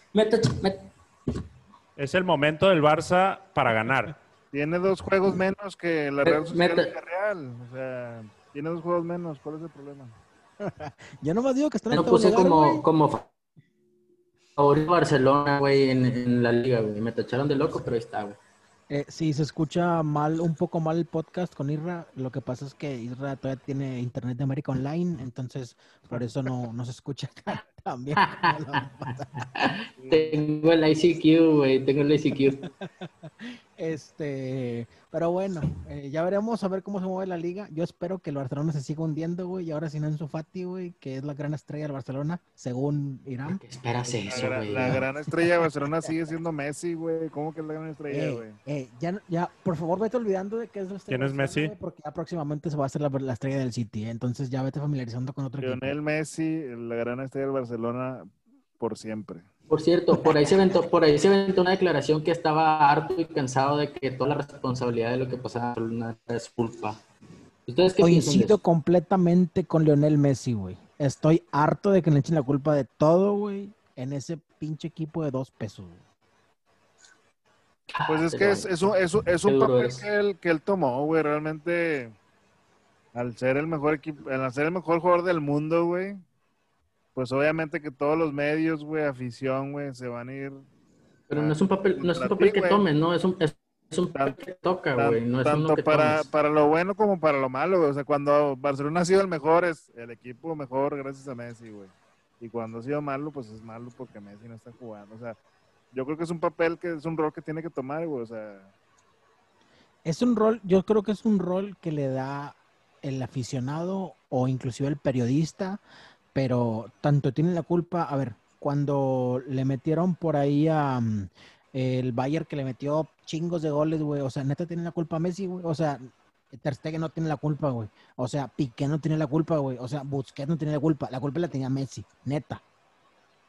Es el momento del Barça para ganar.
tiene dos juegos menos que la Real Sociedad la Real. O sea, tiene dos juegos menos. ¿Cuál es el problema? [LAUGHS]
Yo nomás digo que están en
puse
lugar,
como, como favorito Barcelona, güey, en, en la liga, güey. Me tacharon de loco, pero ahí está, güey.
Eh, si se escucha mal, un poco mal el podcast con Isra, lo que pasa es que Isra todavía tiene Internet de América Online, entonces por eso no, no se escucha [LAUGHS] tan, bien. [LAUGHS]
Tengo el ICQ, güey. Tengo el ICQ.
Este, pero bueno, eh, ya veremos a ver cómo se mueve la liga. Yo espero que el Barcelona se siga hundiendo, güey, y ahora sin Ansu Fati, güey, que es la gran estrella del Barcelona, según Irán.
¿Qué esperas
La,
eso,
gra-
güey?
la gran estrella de Barcelona [LAUGHS] sigue siendo Messi, güey. ¿Cómo que es la gran estrella,
Eh,
güey?
eh, ya, no- ya, por favor, vete olvidando de que es la estrella.
¿Quién es Messi?
Porque ya próximamente se va a hacer la, la estrella del City, ¿eh? entonces ya vete familiarizando con otro equipo.
Lionel Messi, la gran estrella del Barcelona por siempre.
Por cierto, por ahí se aventó, por ahí se aventó una declaración que estaba harto y cansado de que toda la responsabilidad de lo que pasaba en Barcelona es culpa. ¿Ustedes qué
Coincido completamente con Lionel Messi, güey. Estoy harto de que le echen la culpa de todo, güey, en ese pinche equipo de dos pesos. güey.
Pues es
Ah,
que es, es un, es un- es papel que él, que él tomó, güey. Realmente, al ser el mejor equipo, al ser el mejor jugador del mundo, güey, pues obviamente que todos los medios, güey, afición, güey, se van a ir.
Pero no es un papel, no es un papel
ti,
que tomes, ¿no? Es un, es, es un papel que toca, güey. No es
tanto
uno que
para,
tomes.
para lo bueno como para lo malo, güey. O sea, cuando Barcelona ha sido el mejor, es el equipo mejor gracias a Messi, güey. Y cuando ha sido malo, pues es malo porque Messi no está jugando. O sea, yo creo que es un papel que es un rol que tiene que tomar, güey. O sea,
Es un rol, yo creo que es un rol que le da el aficionado o inclusive el periodista, pero tanto tiene la culpa, a ver, cuando le metieron por ahí a mm, el Bayern que le metió chingos de goles, güey, o sea, neta tiene la culpa Messi, güey, o sea, Ter Stegen no tiene la culpa, güey, o sea, Piqué no tiene la culpa, güey, o sea, Busquets no tiene la culpa, la culpa la tenía Messi, neta.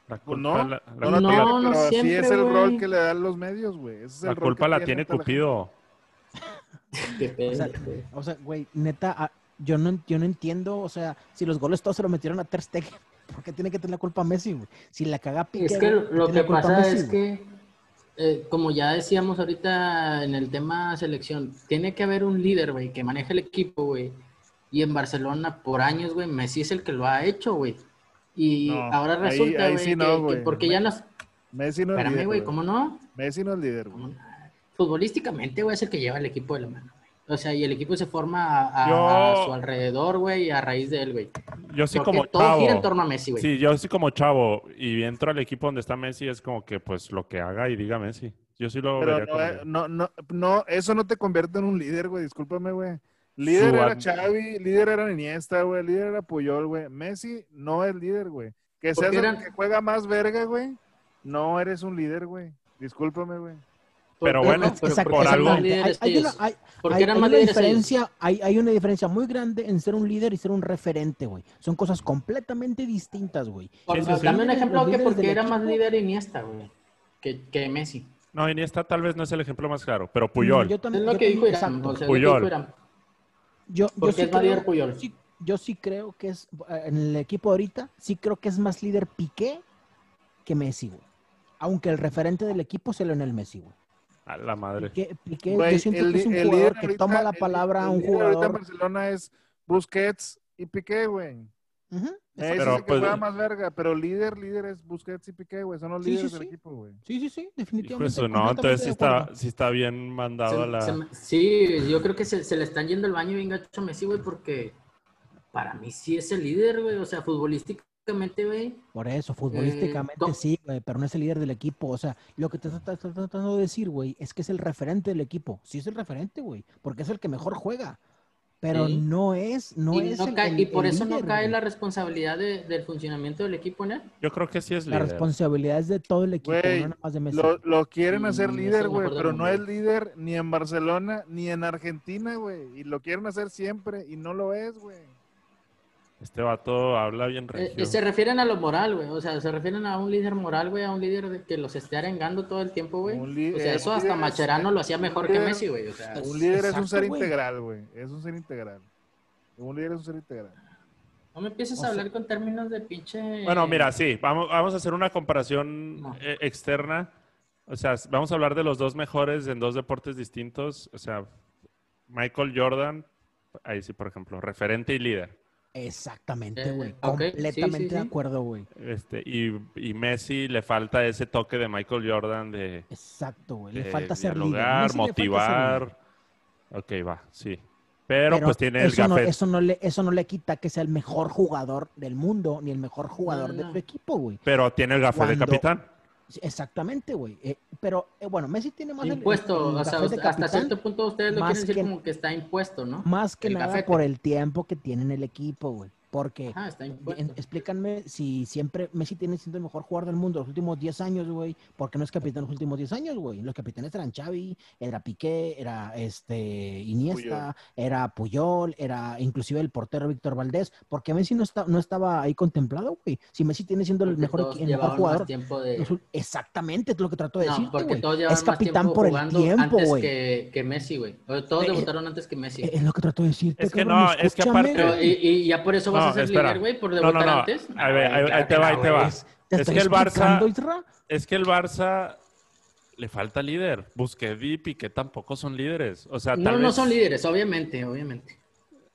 La
Pues
culpa,
no,
la, la
no, la
No, no
pero así
siempre,
es el rol que le dan los medios, güey. Es
la
el rol
culpa
que
la tiene Cupido.
O sea,
güey.
O sea, güey, neta, yo no, yo no entiendo, o sea, si los goles todos se lo metieron a Ter Stegen, [LAUGHS] ¿por qué tiene que tener la culpa Messi, güey? Si la caga Piqué,
Es que lo que pasa
Messi,
es
güey?
que, eh, como ya decíamos ahorita en el tema selección, tiene que haber un líder, güey, que maneje el equipo, güey. Y en Barcelona, por años, güey, Messi es el que lo ha hecho, güey. Y
No,
ahora resulta,
ahí
güey,
sí no,
que- porque ya no...
Messi no es
Espérame,
líder,
güey, ¿cómo no?
Messi no es líder, güey.
Futbolísticamente, güey, es el que lleva el equipo de la mano. O sea, y el equipo se forma a, a-
Yo-
a su alrededor, güey, y a raíz de él, güey.
Yo sí como
todo
chavo.
gira en torno a Messi, güey.
Sí, yo sí como chavo y entro al equipo donde está Messi es como que pues lo que haga y diga Messi. Yo sí lo
Pero
vería
no,
como...
eh, no, no, no, eso no te convierte en un líder, güey. Discúlpame, güey. Líder
Su
era
ad-
Xavi, líder era Iniesta, güey, líder era Puyol, güey. Messi no es líder, güey. Que seas el
eran-
que juega más verga, güey, no eres un líder, güey. Discúlpame, güey.
Pero
¿Por qué
bueno,
no? Pero
Exacto,
¿por
algo-
Hay, hay una, hay- diferencia, hay, hay una diferencia muy grande en ser un líder y ser un referente, güey. Son cosas completamente distintas, güey.
Dame un ejemplo que porque era más líder Iniesta, güey, que, que Messi.
No, Iniesta tal vez no es el ejemplo más claro, pero Puyol.
Mm, Yo
Es lo
yo
que dijo Irán.
exacto.
O sea, lo
Puyol.
Yo, yo
Porque
sí
es más
creo,
líder Puyol.
sí- yo sí creo que es, en el equipo ahorita, sí creo que es más líder Piqué que Messi, güey. Aunque el referente del equipo sea Lionel Messi, güey.
A la madre.
Piqué, Piqué,
Güey,
yo siento
el
que es un
li- el
jugador
líder
que
ahorita-
toma la
el-
palabra a
el
un
líder ahorita en
jugador.
Barcelona es Busquets y Piqué, güey.
Ujú, exacto.
es
Pero,
el que
pues-
juega más verga, pero líder, líder es Busquets y Piqué, güey. Son los
Sí, sí,
líderes del
sí.
equipo, güey.
Sí, sí, sí,
Hijo de
definitivamente.
su, no,
completamente
entonces sí
de
está, sí está bien mandado a
Se-
la...
se me- sí, yo creo que se, se le están yendo el baño bien gacho a Messi, güey, porque para mí sí es el líder, güey. O sea, futbolísticamente, güey.
Por eso, futbolísticamente
to-
sí, güey, pero no es el líder del equipo. O sea, lo que te está está tratando de decir, güey, es que es el referente del equipo. Sí es el referente, güey, porque es el que mejor juega. Pero
Sí.
no es, no
y,
es
no
el-
cae-
el-
y por
el
eso no cae
güey.
la responsabilidad de- del funcionamiento del equipo en él.
Yo creo que sí es
La
líder.
responsabilidad es de todo el equipo,
Güey,
no nada más de Messi.
Lo, lo quieren hacer líder, güey, pero no es líder ni en Barcelona ni en Argentina, güey. Y lo quieren hacer siempre y no lo es, güey.
Este vato habla bien
Eh,
regio.
eh, se refieren a lo moral, güey. O sea, se refieren a un líder moral, güey, a un líder de que los esté arengando todo el tiempo, güey. O sea,
eh,
eso hasta
es-
Macherano lo hacía mejor que Messi, güey. O sea,
Un líder es un ser
güey.
integral, güey. Es un ser integral. Un líder es un ser integral.
no me empieces
o
a hablar con términos de pinche.
Bueno, mira, sí, vamos, vamos a hacer una comparación
No.
eh, externa. O sea, vamos a hablar de los dos mejores en dos deportes distintos. O sea, Michael Jordan, ahí sí, por ejemplo, referente y líder.
Exactamente,
Eh,
güey. Completamente
sí, sí,
de acuerdo, güey.
Este, y, y Messi le falta ese toque de Michael Jordan de,
Exacto, güey. Le falta ser líder.
dialogar,
Messi le falta ser líder.
motivar. Ok, va, sí. Pero,
Pero
pues tiene el
eso no,
gafet.
eso, no le, eso no le quita que sea el mejor jugador del mundo, ni el mejor jugador
No, no,
de
no.
su equipo, güey.
Pero tiene el gafet de capitán.
Exactamente, güey. Eh, pero, eh, bueno, Messi tiene más el-
impuesto.
el
o sea,
gafet de
hasta
capitán,
cierto punto ustedes lo quieren decir
que-
como que está impuesto, ¿no?
más que
el
nada por el tiempo que tiene en el equipo, güey. Porque,
Ajá, está
en-
impuesto.
explícanme si siempre Messi tiene siendo el mejor jugador del mundo los últimos 10 años, güey. ¿Por qué no es capitán los últimos 10 años, güey? Los capitanes eran Xavi, era Piqué, era este Iniesta, era Puyol, era inclusive el portero Víctor Valdés. ¿Por qué Messi no, está, no estaba ahí contemplado, güey? Si Messi tiene siendo el mejor, el mejor jugador.
más tiempo de...
Exactamente, es lo que trato de
No,
decirte,
porque
güey.
todos llevan
Es
más
capitán
tiempo
por el tiempo, güey.
que, que Messi, güey. Todos
Eh,
debutaron antes que Messi.
Es lo que trato de decirte.
Es que
cabrón,
no, es que aparte-
Pero, y, y ya por eso vas
No,
a ser líder, güey, por
No, no,
debutar
no.
antes.
A ver, ahí- te va, ahí te va.
¿Te
Es que el Barça-? Es que el Barça le falta líder. Busquets y Piqué tampoco son líderes. O sea, tal
No,
vez...
no son líderes, obviamente, obviamente.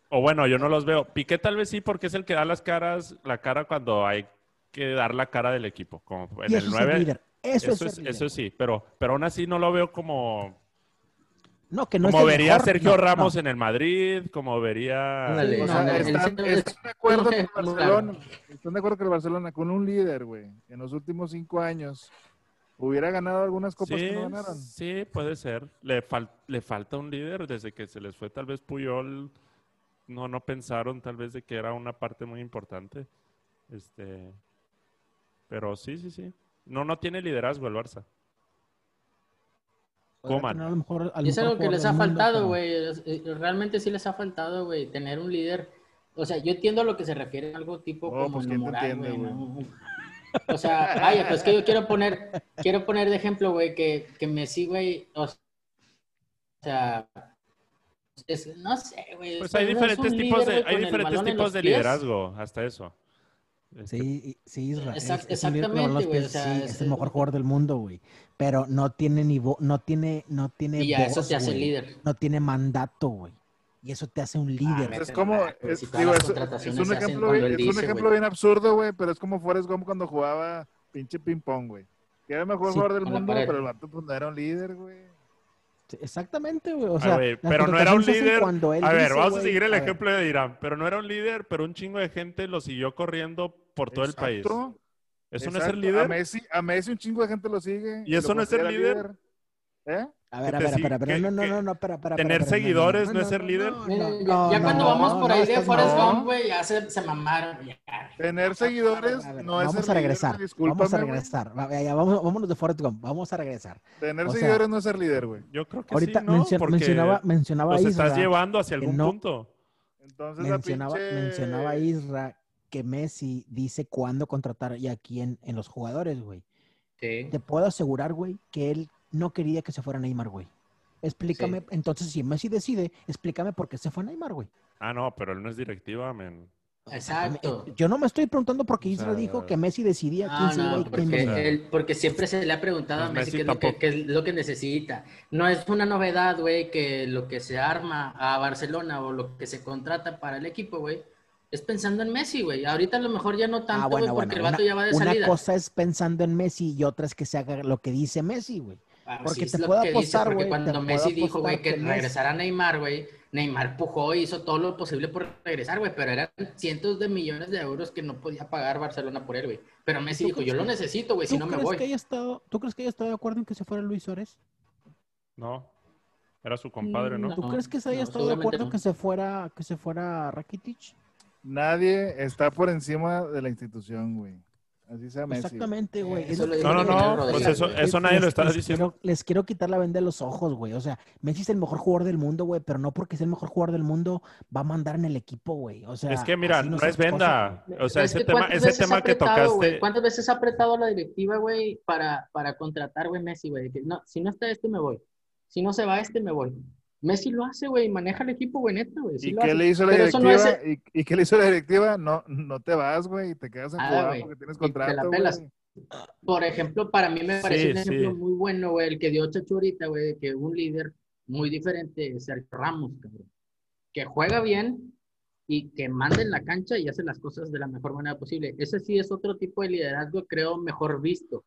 O bueno, yo no los veo. Piqué tal vez sí porque es el que da las caras, la cara cuando hay que dar la cara del equipo. Como en
Y
el
eso es
9.
ser líder. Eso,
Eso,
es,
es,
ser líder.
eso sí, pero, pero aún así no lo veo como,
No, que no
como vería
mejor,
Sergio
no,
Ramos
no.
en el Madrid, como vería...
O sea,
no,
están, de acuerdo que
es
el
muy
Barcelona, están de acuerdo que el Barcelona con un líder, güey, en los últimos cinco años hubiera ganado algunas copas
Sí,
que no ganaron.
sí, puede ser. Le, fal- le falta un líder desde que se les fue tal vez Puyol. No, no pensaron tal vez de que era una parte muy importante. Este, pero sí, sí, sí. No, no tiene liderazgo el Barça. Coman.
tener a lo mejor al
Y es
mejor
algo que les ha
mundo,
faltado, güey. Eh, Realmente sí les ha faltado, güey, tener un líder. O sea, yo entiendo a lo que se refiere algo tipo
Oh,
como
pues,
lo
¿quién te
moral, güey. O sea, vaya, pues que yo quiero poner, quiero poner de ejemplo, güey, que, que Messi, güey, o sea, es- no sé, güey.
Pues
es-
hay
es
diferentes tipos de, hay diferentes tipos de
pies.
liderazgo, hasta eso.
Sí, sí, Isra. es-
Exact-
es
exactamente,
los
güey,
pies,
o sea,
sí,
es-
es el mejor jugador del mundo, güey. Pero no tiene ni vo- no tiene, no tiene
Y ya, eso te hace
güey.
líder.
No tiene mandato, güey. Y eso te hace un líder.
Ah,
Es como, es,
si
digo, es- es un ejemplo, bien- es un
dice,
ejemplo
güey.
bien absurdo, güey, pero es como Forrest Gump cuando jugaba pinche ping pong, güey. Que era el mejor
Sí,
jugador del mundo, pero el vato pues, no era un líder, güey.
Sí, Exactamente, güey. O sea,
güey,
las
pero no era un líder.
cuando él
A ver,
dice,
vamos a seguir el
a ver,
ejemplo de Irán. Pero no era un líder, pero un chingo de gente lo siguió corriendo por todo el país.
Exacto,
¿Eso no es ser
exacto. A
líder?
Messi, a Messi un chingo de gente lo sigue.
¿Y eso no es ser
considera
líder?
¿Eh?
A ver, a ver, espera, espera, no, no, no, no, espera, espera.
tener
espera,
seguidores no es ser líder.
Mira, ya,
no,
ya cuando
no,
vamos por ahí de
estás
Forrest. Gump, güey, ya se, se mamaron. ya.
Tener seguidores
A ver,
no es
vamos
ser
a
líder,
regresar, vamos a regresar. Va, ya, ya, vamos, vámonos de Forrest Gump, vamos a regresar.
Tener
O sea,
seguidores no es ser líder, güey.
Yo creo que
Ahorita
sí, ¿no?
mencio-
Porque
mencionaba, mencionaba
los
Isra,
estás llevando hacia algún
no-
punto.
Entonces
mencionaba,
la pinche...
mencionaba Isra que Messi dice cuándo contratar y a quién en los jugadores, güey.
Sí.
Te puedo asegurar, güey, que él no quería que se fuera Neymar, güey. Explícame,
Sí.
entonces si Messi decide, explícame por qué se fue Neymar, güey.
Ah, no, pero él no es directiva, men.
Exacto.
Eh, Yo no me estoy preguntando Isra
sea,
dijo que Messi decidía quién
Ah,
se iba
no,
y
porque,
venía.
él- porque siempre se le ha preguntado a
Pues
Messi
Messi
qué es, lo que, qué es lo que necesita. No es una novedad, güey, que lo que se arma a Barcelona o lo que se contrata para el equipo, güey, es pensando en Messi, güey. Ahorita a lo mejor ya no tanto,
Ah,
güey,
bueno,
porque
bueno.
el vato
Una,
ya va de
una
salida.
cosa es pensando en Messi y otra es que se haga lo que dice Messi, güey. Porque
es
te
lo
puedo apostar, güey,
cuando Messi dijo, güey, que
que
regresara Neymar, güey, Neymar pujó y hizo todo lo posible por regresar, güey, pero eran cientos de millones de euros que no podía pagar Barcelona por él, güey. Pero Messi
¿Tú
dijo, yo lo necesito, güey, si
¿Tú
no me
crees
voy.
que haya estado, ¿Tú crees que haya estado de acuerdo en que se fuera Luis Suárez?
No. Era su compadre, ¿no?
No.
¿Tú crees que se haya
no,
estado de acuerdo
no.
que se fuera que se fuera Rakitic?
Nadie está por encima de la institución, güey. Así sea Messi.
Exactamente, güey.
Eso
No, no, no, pues eso, eso nadie lo está
les
diciendo.
Quiero, les quiero quitar la venda de los ojos, güey. O sea, Messi es el mejor jugador del mundo, güey, pero no porque es el mejor jugador del mundo va a mandar en el equipo, güey. O sea,
Es que mira, no es venda.
cosas,
O sea,
Es
ese tema,
¿cuántas
ese tema que tocaste.
¿Cuántas veces ha apretado la directiva, güey, para, para contratar, güey, Messi, güey? No, si no está este, me voy. Si no se va este, me voy. Messi lo hace, güey, maneja el equipo, güey, neta, güey. sí
¿Y qué le hizo la
no
directiva?
es-
¿Y, y qué le hizo la directiva? No, no te vas, güey, y te quedas en
Ah,
porque tienes
y te la
contrato,
pelas. Por ejemplo, para mí me parece
Sí,
un ejemplo
sí.
muy bueno, güey, el que dio Chacho ahorita, güey, de que un líder muy diferente es Sergio Ramos, cabrón. Que juega bien y que manda en la cancha y hace las cosas de la mejor manera posible. Ese sí es otro tipo de liderazgo, creo, mejor visto.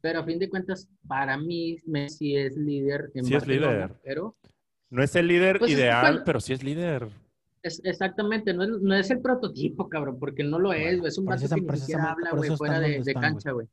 Pero a fin de cuentas, para mí, Messi es líder en
Sí es
Barcelona,
líder.
Pero
No es el líder
Pues es que
ideal, pero sí es líder.
es, exactamente, no es, no es el prototipo, cabrón, porque no lo es, güey. Es un vato que ni siquiera habla, güey,
eso
fuera de, de cancha, güey.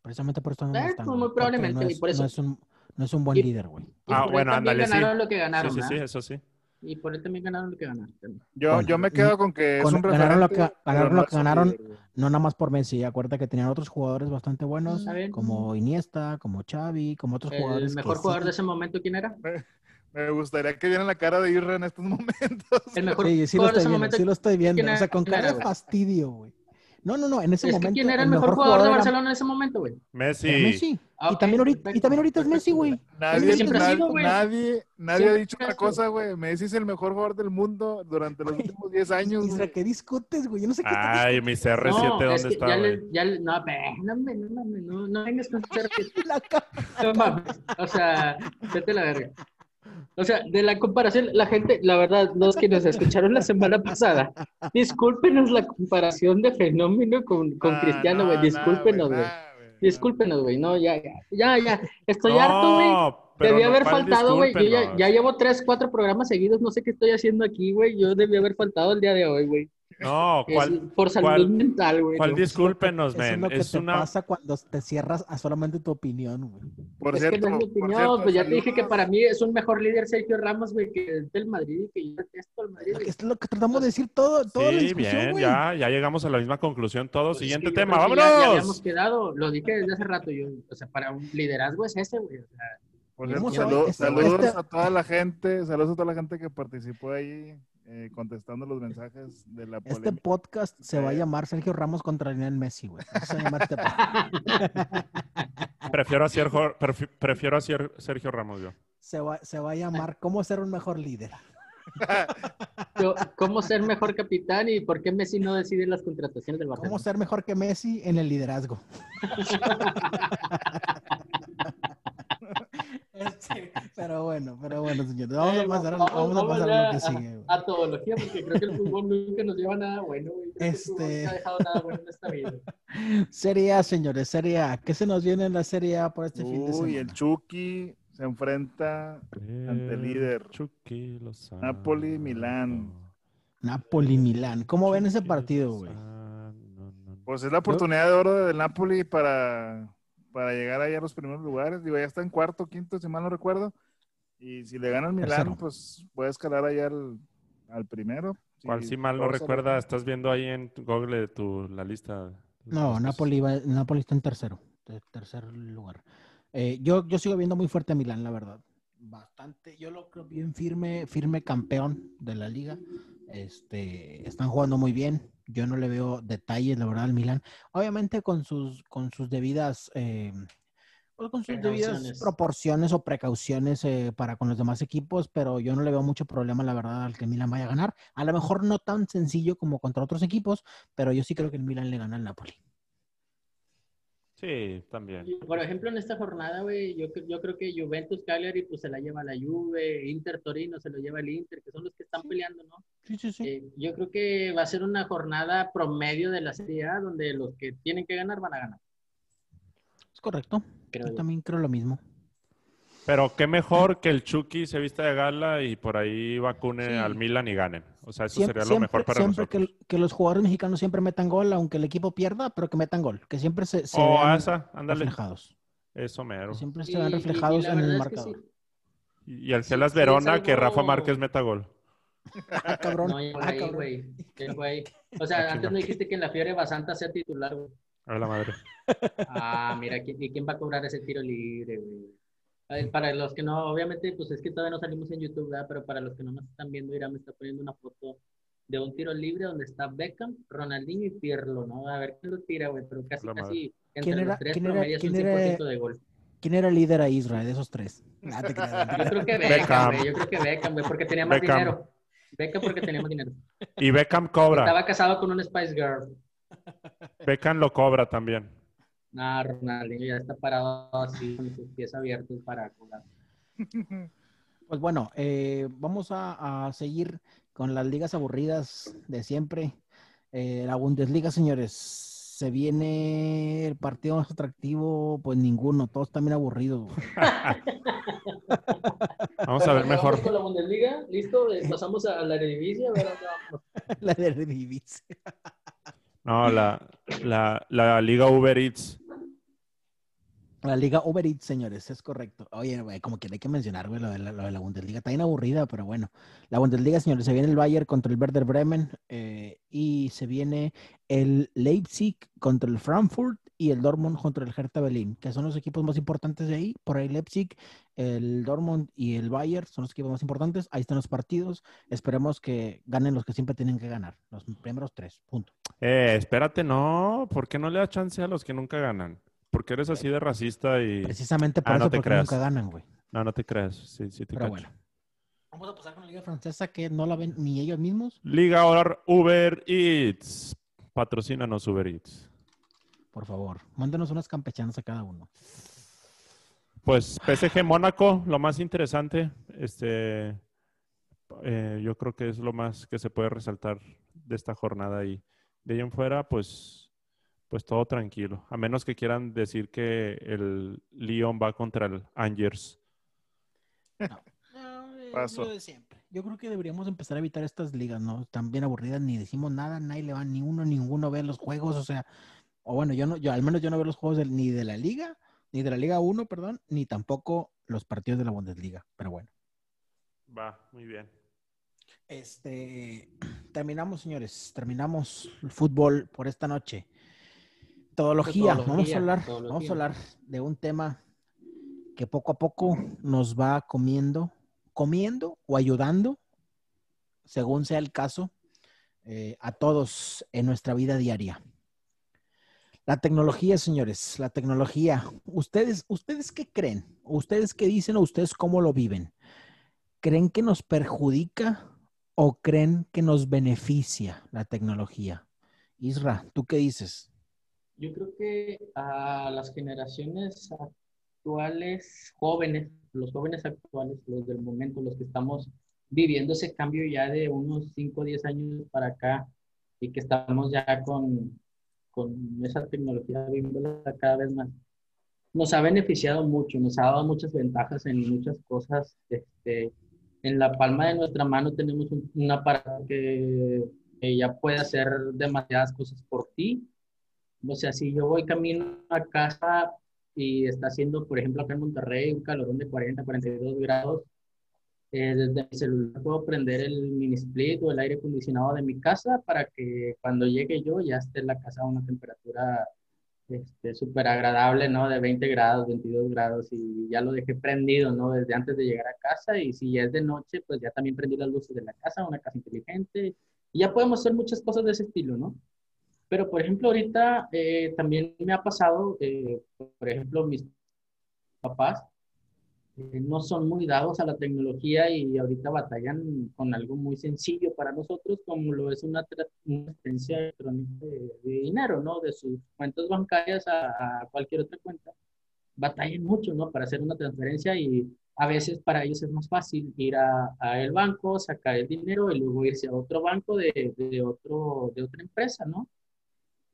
Precisamente por esto no
Eh,
están,
pues, muy probablemente,
no es,
por eso.
no es un, no es un buen
Y-
líder, güey.
Y
Ah,
por él
bueno,
también
ándale, sí.
ganaron lo que
Sí,
ganaron,
sí, sí,
¿verdad?
eso sí.
Y por él también ganaron lo que ganaron.
Yo,
Bueno,
yo me quedo con que es
con-
un
ganaron lo que- ganaron
no
lo que ganaron.
líder.
No nada más por Messi, acuérdate que tenían otros jugadores bastante buenos, como Iniesta, como Xavi, como otros jugadores.
El mejor
sí-
jugador de ese momento, ¿quién era? [LAUGHS]
Me gustaría que vieran la cara de Irra en estos [LAUGHS] momentos.
El mejor
Sí, sí lo estoy
ese
viendo,
momento.
sí lo estoy viendo.
¿quién
O sea, con
¿Quién
cara de fastidio, güey. No, no, no, en ese
Es que
momento.
¿quién era el mejor jugador de
era-
Barcelona en ese momento, güey?
Messi.
era Messi.
Ah,
y, también ahorita, y también ahorita es Messi, güey.
Nadie, nadie,
sido, güey.
nadie, nadie ha dicho
sido.
cosa, güey. Messi es el mejor jugador del mundo durante los últimos 10 años,
Isra. ¿qué discutes, güey? Yo no sé qué
Ay, mi CR7,
No, es
¿dónde
ya
está,
le, ya le- no, espérame, no mames, no, no vengas con ser que
discutiendo. La cara.
no mames, o sea, vete la verga. O sea, de la comparación, la gente, la verdad, los que nos escucharon la semana pasada, discúlpenos la comparación de fenómeno con, con
Ah,
Cristiano,
no,
güey,
no,
discúlpenos, güey. Discúlpenos, güey, no, ya, ya, ya, ya, estoy harto, güey.
pero
Debí
no,
haber
¿cuál
faltado, güey. Yo ya, ya llevo tres, cuatro programas seguidos. No sé qué estoy haciendo aquí, güey. Yo debí haber faltado el día de hoy, güey.
No, [LAUGHS]
Es
¿cuál,
por salud
cuál-
mental, güey.
cuál
¿no?
discúlpenos,
Eso es
men?
lo que
Es
te
una...
pasa cuando te cierras a solamente tu opinión, güey.
Por
es que
cierto,
no es mi opinión,
cierto,
pues ya te dije que
saludos.
para mí es un mejor líder Sergio Ramos, güey, que es del Madrid y que yo detesto al Madrid. güey.
Es lo que tratamos de decir todo, toda la
Sí,
discusión,
bien,
güey.
ya, ya llegamos a la misma conclusión todos.
Pues es
Siguiente
que yo
tema,
que ya- Ya, habíamos
¡vámonos!
quedado, lo dije desde hace rato. Yo, o sea, para un liderazgo es ese, güey. O sea,
Por cierto,
este-
saludos
este-
a toda la gente, saludos a toda la gente que participó ahí eh, contestando los mensajes de la
Este
polémica.
podcast se va a llamar Sergio Ramos contra Lionel Messi, güey. Así se va a llamar este podcast. [LAUGHS]
Prefiero a Sergio, prefi- prefiero a Ser- Sergio Ramos yo.
Se va, se va a llamar ¿Cómo ser un mejor líder? [LAUGHS]
yo- ¿Cómo ser mejor capitán y por qué Messi no decide las contrataciones del Barcelona?
¿Cómo ser mejor que Messi en el liderazgo? [LAUGHS] [LAUGHS] Este, pero bueno, pero bueno, señores. Vamos a
Eh,
pasar, a-
vamos-
vamos a,
vamos
pasar a lo que sigue, güey.
a todología, porque creo que el fútbol nunca nos lleva a nada bueno, güey. Creo que
Este-
nunca ha dejado nada bueno en esta vida. [LAUGHS]
Serie A, señores, Serie A. ¿Qué se nos viene en la Serie A por este fin de
Uy, el
semana?
Chucky se enfrenta ante el líder.
Chucky Lozano.
Napoli, Milán.
Napoli-Milán. ¿Cómo ven ese
Chucky
partido, güey?
Pues es la oportunidad de oro del Napoli para para llegar ahí a los primeros lugares. Digo, ya está en cuarto, quinto, si mal no recuerdo. Y si le gana el Milán,
Tercero.
pues puede escalar ahí al, al primero.
¿Cuál si mal no recuerda? Estás viendo ahí en Google tu, la lista.
No. Napoli, va- Napoli está en tercero, tercer lugar. Eh, yo, yo sigo viendo muy fuerte a Milán, la verdad. Bastante, yo lo creo bien firme, firme campeón de la liga. Este, están jugando muy bien. Yo no le veo detalles, la verdad, al Milán. Obviamente con sus, con sus debidas, eh, pues, con sus debidas proporciones o precauciones eh, para con los demás equipos, pero yo no le veo mucho problema, la verdad, al que el Milán vaya a ganar. A lo mejor no tan sencillo como contra otros equipos, pero yo sí creo que el Milán le gana al Napoli.
Sí, también.
Por ejemplo, en esta jornada, güey, yo, yo creo que Juventus Cagliari pues se la lleva la Juve, Inter Torino se lo lleva el Inter, que son los que están peleando, ¿no?
Sí, sí, sí.
Eh, yo creo que va a ser una jornada promedio de la Serie A donde los que tienen que ganar van a ganar.
Es correcto.
Creo
Yo también creo lo mismo.
Pero qué mejor que el Chucky se vista de gala y por ahí vacune
Sí.
al Milan y ganen. O sea, eso
Siempre,
sería lo mejor para
siempre
nosotros.
que, que los jugadores mexicanos siempre metan gol, aunque el equipo pierda, pero que metan gol. Que siempre se, se
Oh,
vean
esa,
reflejados.
Eso mero.
Que siempre se
Y-
vean
y- y
reflejados en el
que
marcador.
sí.
Y el
Sí,
Gelas
sí,
Verona, que
algo-
Rafa Márquez meta gol. [LAUGHS]
Ah, cabrón.
No, ya
ah, cabrón.
güey. O [LAUGHS] sea,
Ah,
antes no dijiste que en la Fiore Basanta sea titular, güey.
A la madre.
Ah, mira, ¿quién, ¿y quién va a cobrar ese tiro libre, güey? Para los que no, obviamente, pues es que todavía no salimos en YouTube, ¿verdad? Pero para los que no nos están viendo, Irán me está poniendo una foto de un tiro libre donde está Beckham, Ronaldinho y Pirlo, ¿no? A ver quién lo tira, güey, pero casi,
La madre.
casi entre
¿Quién era-
los tres
quién era-
promedias un
quién era-
100% de gol.
¿Quién era el líder a Israel de esos tres? Ah, te creas, te
Yo creo que
Beckham.
Beckham, yo creo que Beckham, güey, porque tenía más
Beckham.
dinero. Beckham porque tenía más dinero.
Y Beckham cobra.
Estaba casado con un Spice Girl.
Beckham lo cobra también.
Nah, Ronaldinho ya está parado así con sus pies abiertos para cobrar. [LAUGHS]
Pues bueno, eh, vamos a, a seguir con las ligas aburridas de siempre. Eh, la Bundesliga, señores, se viene el partido más atractivo, pues ninguno, todos también aburridos. [LAUGHS]
Vamos a ver mejor.
con la Bundesliga, listo, Eh, pasamos a la Eredivisie, a ver dónde vamos. [LAUGHS]
la de Eredivisie.
No, la, la, la Liga Uber Eats.
La Liga Uber Eats, señores, es correcto. Oye, güey, como que hay que mencionar, güey, lo de, la, de la Bundesliga. Está bien aburrida, pero bueno. La Bundesliga, señores, se viene el Bayern contra el Werder Bremen eh, y se viene el Leipzig contra el Frankfurt y el Dortmund contra el Hertha Berlin, que son los equipos más importantes de ahí. Por ahí Leipzig, el Dortmund y el Bayern son los equipos más importantes. Ahí están los partidos. Esperemos que ganen los que siempre tienen que ganar, los primeros tres, punto.
Eh, espérate, no. ¿Por qué no le da chance a los que nunca ganan? Porque eres así de racista y...
Precisamente por
Ah,
eso,
no te
porque
creas.
nunca ganan, güey.
No, no te creas. Sí, sí te
Pero
cacho.
bueno. Vamos a pasar con la Liga Francesa que no la ven ni ellos mismos.
Liga ahora Uber Eats. Patrocínanos Uber Eats.
Por favor, mándenos unas campechanas a cada uno.
Pues PSG Mónaco, lo más interesante. Este, eh, yo creo que es lo más que se puede resaltar de esta jornada y de ahí en fuera, pues, pues todo tranquilo. A menos que quieran decir que el Lyon va contra el Angers.
No, eh,
Paso.
lo de siempre. Yo creo que deberíamos empezar a evitar estas ligas, ¿no? Están bien aburridas, ni decimos nada, nadie le va, ni uno, ninguno ve los juegos, o sea, o bueno, yo no, yo al menos yo no veo los juegos del- ni de la liga, ni de la Liga 1, perdón, ni tampoco los partidos de la Bundesliga, pero bueno.
Va, muy bien.
Este, [CLEARS THROAT] terminamos, señores, terminamos el fútbol por esta noche. Todología, vamos a
Todología,
hablar, vamos a hablar de un tema que poco a poco nos va comiendo, comiendo o ayudando, según sea el caso, eh, a todos en nuestra vida diaria. La tecnología, señores, la tecnología. ¿Ustedes, ustedes qué creen? ¿Ustedes qué dicen o ustedes cómo lo viven? ¿Creen que nos perjudica o creen que nos beneficia la tecnología? Isra, ¿tú qué dices?
Yo creo que a las generaciones actuales, jóvenes, los jóvenes actuales, los del momento, los que estamos viviendo ese cambio ya de unos 5 o 10 años para acá y que estamos ya con, con esa tecnología viviéndola cada vez más, nos ha beneficiado mucho, nos ha dado muchas ventajas en muchas cosas. Este, en la palma de nuestra mano tenemos un, un aparato que, que ya puede hacer demasiadas cosas por ti. O sea, si yo voy camino a casa, y está haciendo, por ejemplo, acá en Monterrey, un calorón de 40, 42 grados, eh, desde mi celular puedo prender el mini split o el aire acondicionado de mi casa para que cuando llegue yo ya esté en la casa a una temperatura este, súper agradable, ¿no? De 20 grados, 22 grados y ya lo dejé prendido, ¿no? Desde antes de llegar a casa y si ya es de noche, pues ya también prendí las luces de la casa, una casa inteligente y ya podemos hacer muchas cosas de ese estilo, ¿no? Pero, por ejemplo, ahorita eh, también me ha pasado, eh, por ejemplo, mis papás eh, no son muy dados a la tecnología y ahorita batallan con algo muy sencillo para nosotros, como lo es una, transferencia electrónica de, dinero, ¿no? De sus cuentas bancarias a, cualquier otra cuenta. Batallan mucho, ¿no? Para hacer una transferencia y a veces para ellos es más fácil ir a, el banco, sacar el dinero y luego irse a otro banco de, de, otro, de otra empresa, ¿no?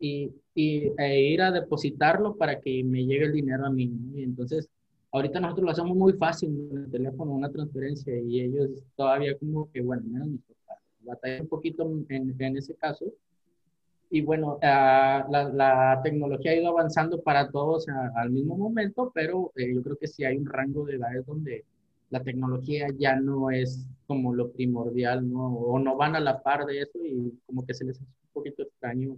Y, y e ir a depositarlo para que me llegue el dinero a mí. Y entonces, ahorita nosotros lo hacemos muy fácil en el teléfono, una transferencia, y ellos todavía como que, bueno, menos mis papás, batallan un poquito en, en ese caso. Y bueno, ah, la, la, tecnología ha ido avanzando para todos al mismo momento, pero eh, yo creo que sí hay un rango de edades donde la tecnología ya no es como lo primordial, ¿no? O no van a la par de eso y como que se les hace un poquito extraño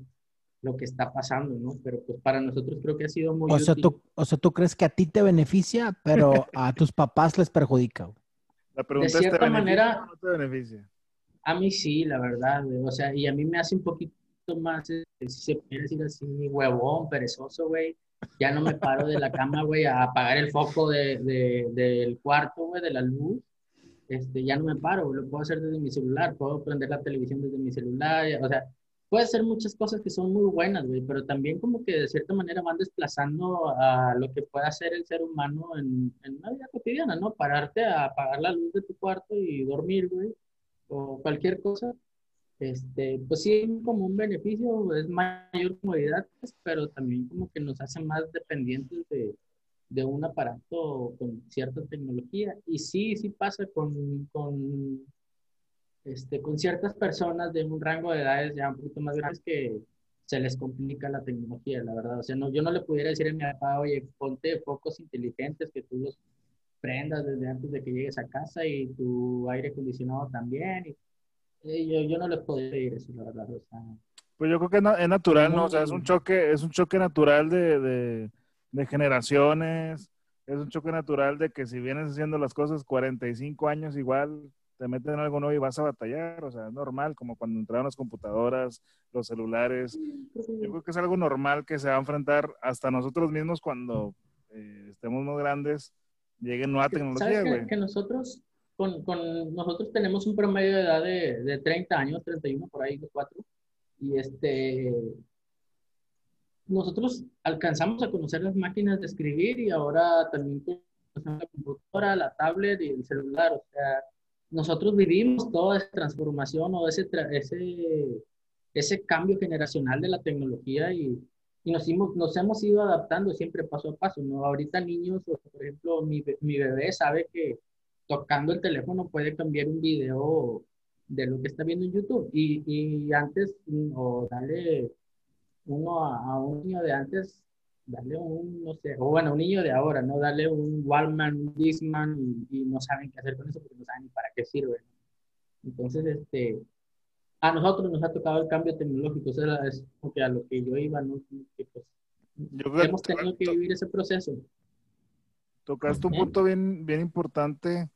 lo que está pasando, ¿no? Pero pues para nosotros creo que ha sido muy
o sea, Tú, o sea, tú crees que a ti te beneficia, pero a tus papás les perjudica.
La pregunta de cierta manera, no te beneficia? A mí sí, la verdad, güey. O sea, y a mí me hace un poquito más, eh, si se puede decir así, huevón, perezoso, güey. Ya no me paro de la cama, güey, a apagar el foco de, de, del cuarto, güey, de la luz. Este, ya no me paro, lo puedo hacer desde mi celular, puedo prender la televisión desde mi celular, o sea, puede ser muchas cosas que son muy buenas, güey, pero también como que de cierta manera van desplazando a lo que puede hacer el ser humano en, en una vida cotidiana, ¿no? Pararte a apagar la luz de tu cuarto y dormir, güey, o cualquier cosa. Este, pues sí, como un beneficio, es mayor comodidad, pues, pero también como que nos hace más dependientes de, de un aparato con cierta tecnología. Y sí, sí pasa con, con este, con ciertas personas de un rango de edades ya un poquito más grandes que se les complica la tecnología, la verdad. O sea, no, yo no le pudiera decir a mi papá, oye, ponte focos inteligentes que tú los prendas desde antes de que llegues a casa y tu aire acondicionado también. Y, eh, yo, yo no les podría decir eso, la verdad. O sea,
pues yo creo que es, natural, ¿no? O sea, es un choque, es un choque natural de, de, de generaciones, es un choque natural de que si vienes haciendo las cosas 45 años igual, te meten en algo nuevo y vas a batallar, o sea, es normal, como cuando entraron las computadoras, los celulares. Yo creo que es algo normal que se va a enfrentar hasta nosotros mismos cuando eh, estemos más grandes, llegue nueva tecnología,
güey. Que, nosotros, con, con, nosotros tenemos un promedio de edad de, de 30 años, 31 por ahí, 4, y este, nosotros alcanzamos a conocer las máquinas de escribir y ahora también la computadora, la tablet y el celular, o sea, nosotros vivimos toda esa transformación o ese, ese, ese cambio generacional de la tecnología y, y nos, hemos, nos hemos ido adaptando siempre paso a paso. ¿no? Ahorita niños, por ejemplo, mi, mi bebé sabe que tocando el teléfono puede cambiar un video de lo que está viendo en YouTube. Y, y antes, o darle uno a, a, un niño de antes, darle un, no sé, o bueno, un niño de ahora, ¿no? Darle un Walmart, un Disman y, no saben qué hacer con eso porque no saben ni para qué sirve. Entonces, este, a nosotros nos ha tocado el cambio tecnológico, o es como que a lo que yo iba, ¿no? Que, pues, hemos tenido que vivir ese proceso.
Tocaste un punto bien, bien importante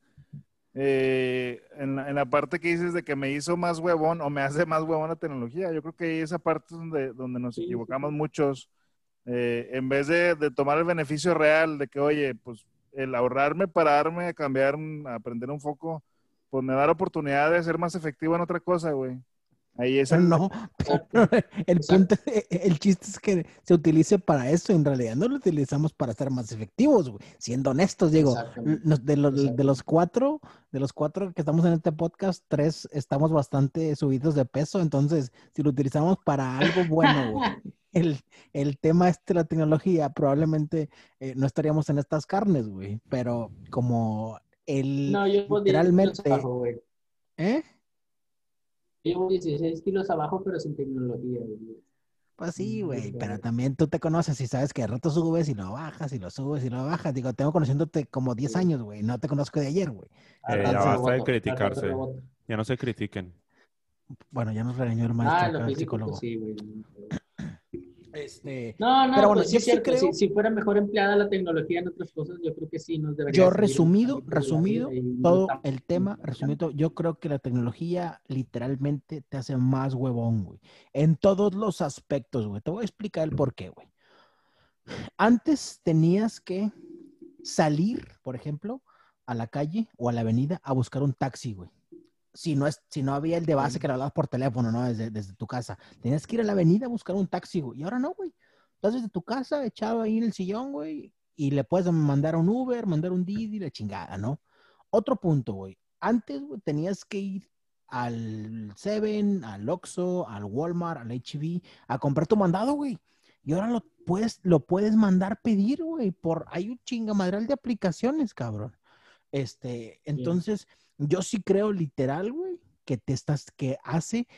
eh, en, la, en, la, parte que dices de que me hizo más huevón o me hace más huevón la tecnología. Yo creo que esa parte es donde, donde nos equivocamos muchos eh, en vez de, tomar el beneficio real de que, oye, pues el ahorrarme, pararme, a cambiar, a aprender un foco, pues me da la oportunidad de ser más efectivo en otra cosa, güey. Ahí es
el... No, [LAUGHS] el punto, [LAUGHS] el chiste es que se utilice para eso, en realidad no lo utilizamos para ser más efectivos, güey. Siendo honestos, digo, de los, de los cuatro, de los cuatro que estamos en este podcast, tres estamos bastante subidos de peso, entonces si lo utilizamos para algo bueno, güey, [LAUGHS] el, el, tema este de la tecnología, probablemente eh, no estaríamos en estas carnes, güey. Pero como el
no, yo literalmente. Abajo, ¿Eh? Llevo 16 kilos abajo, pero sin tecnología, güey.
Pues sí,
Mm,
güey, pero también tú te conoces y sabes que de rato subes y lo bajas y lo subes y lo bajas. Digo, tengo conociéndote como 10
Sí.
años, güey. No te conozco de ayer, güey.
Eh, ya basta de criticarse. Ya no se critiquen.
Bueno, ya nos regañó el maestro
Ah,
acá,
lo
el
físico,
psicólogo.
pues sí, güey.
Este,
No, no,
Pero bueno,
pues sí
yo
es
sí
cierto.
creo-
Si, si fuera mejor empleada la tecnología en otras cosas, yo creo que sí nos debería.
Yo resumido, resumido, todo el tema, resumido, yo creo que la tecnología literalmente te hace más huevón, güey. En todos los aspectos, güey. Te voy a explicar el por qué, güey. Antes tenías que salir, por ejemplo, a la calle o a la avenida a buscar un taxi, güey. Si no, es, si no había el de base que lo hablabas por teléfono, ¿no? Desde, desde tu casa. Tenías que ir a la avenida a buscar un taxi, güey. Y ahora no, güey. Estás desde tu casa, echado ahí en el sillón, güey, y le puedes mandar un Uber, mandar un Didi, la chingada, ¿no? Otro punto, güey. Antes, güey, tenías que ir al Seven, al Oxxo, al Walmart, al HB, a comprar tu mandado, güey. Y ahora lo puedes, lo puedes mandar pedir, güey, por, hay un chingamadral de aplicaciones, cabrón. Este, entonces, yo sí creo literal, güey, que te estás, que hace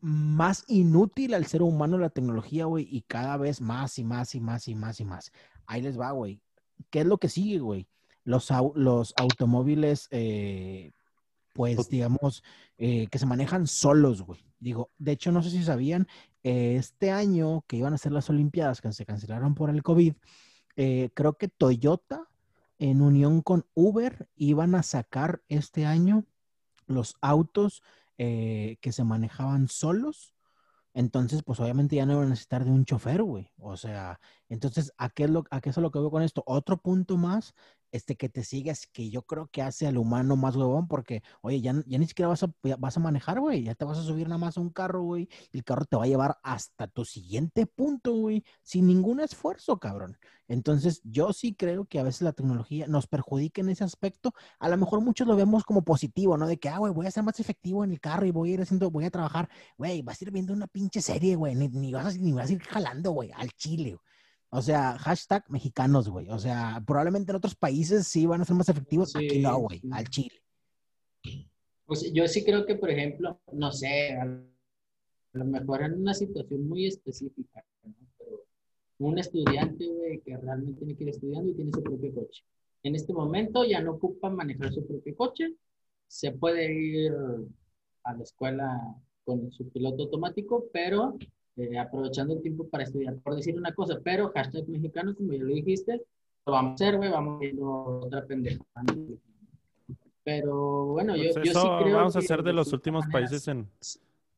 más inútil al ser humano la tecnología, güey, y cada vez más y más y más y más y más. Ahí les va, güey. ¿Qué es lo que sigue, güey? Los, au- los automóviles, eh, pues, digamos, eh, que se manejan solos, güey. Digo, de hecho, no sé si sabían, eh, este año que iban a ser las Olimpiadas, que se cancelaron por el COVID, creo que Toyota, en unión con Uber, iban a sacar este año los autos eh, que se manejaban solos. Entonces, pues obviamente ya no iban a necesitar de un chofer, güey. O sea, entonces, ¿a qué, es lo, ¿a qué es lo que veo con esto? Otro punto más, este que te sigues, que yo creo que hace al humano más huevón, porque, oye, ya, ya ni siquiera vas a, vas a manejar, güey. Ya te vas a subir nada más a un carro, güey. Y el carro te va a llevar hasta tu siguiente punto, güey. Sin ningún esfuerzo, cabrón. Entonces, yo sí creo que a veces la tecnología nos perjudica en ese aspecto. A lo mejor muchos lo vemos como positivo, ¿no? De que, ah, güey, voy a ser más efectivo en el carro y voy a ir haciendo, voy a trabajar. Güey, vas a ir viendo una pinche serie, güey. Ni, ni vas, a, ni vas a ir jalando, güey, al chile. güey. O sea, hashtag mexicanos, güey. O sea, probablemente en otros países sí van a ser más efectivos.
Sí,
Aquí no, güey,
sí.
al chile.
Pues yo sí creo que, por ejemplo, no sé, a lo mejor en una situación muy específica, ¿no? pero un estudiante, güey, que realmente tiene que ir estudiando y tiene su propio coche. En este momento ya no ocupa manejar su propio coche, se puede ir a la escuela con su piloto automático, pero eh, aprovechando el tiempo para estudiar, por decir una cosa, pero hashtag mexicano, como ya lo dijiste, lo vamos a hacer, güey, vamos viendo otra pendeja. Pero bueno, yo,
Pues
yo sí
eso
creo
vamos a
que
ser de los últimos
manera,
países en,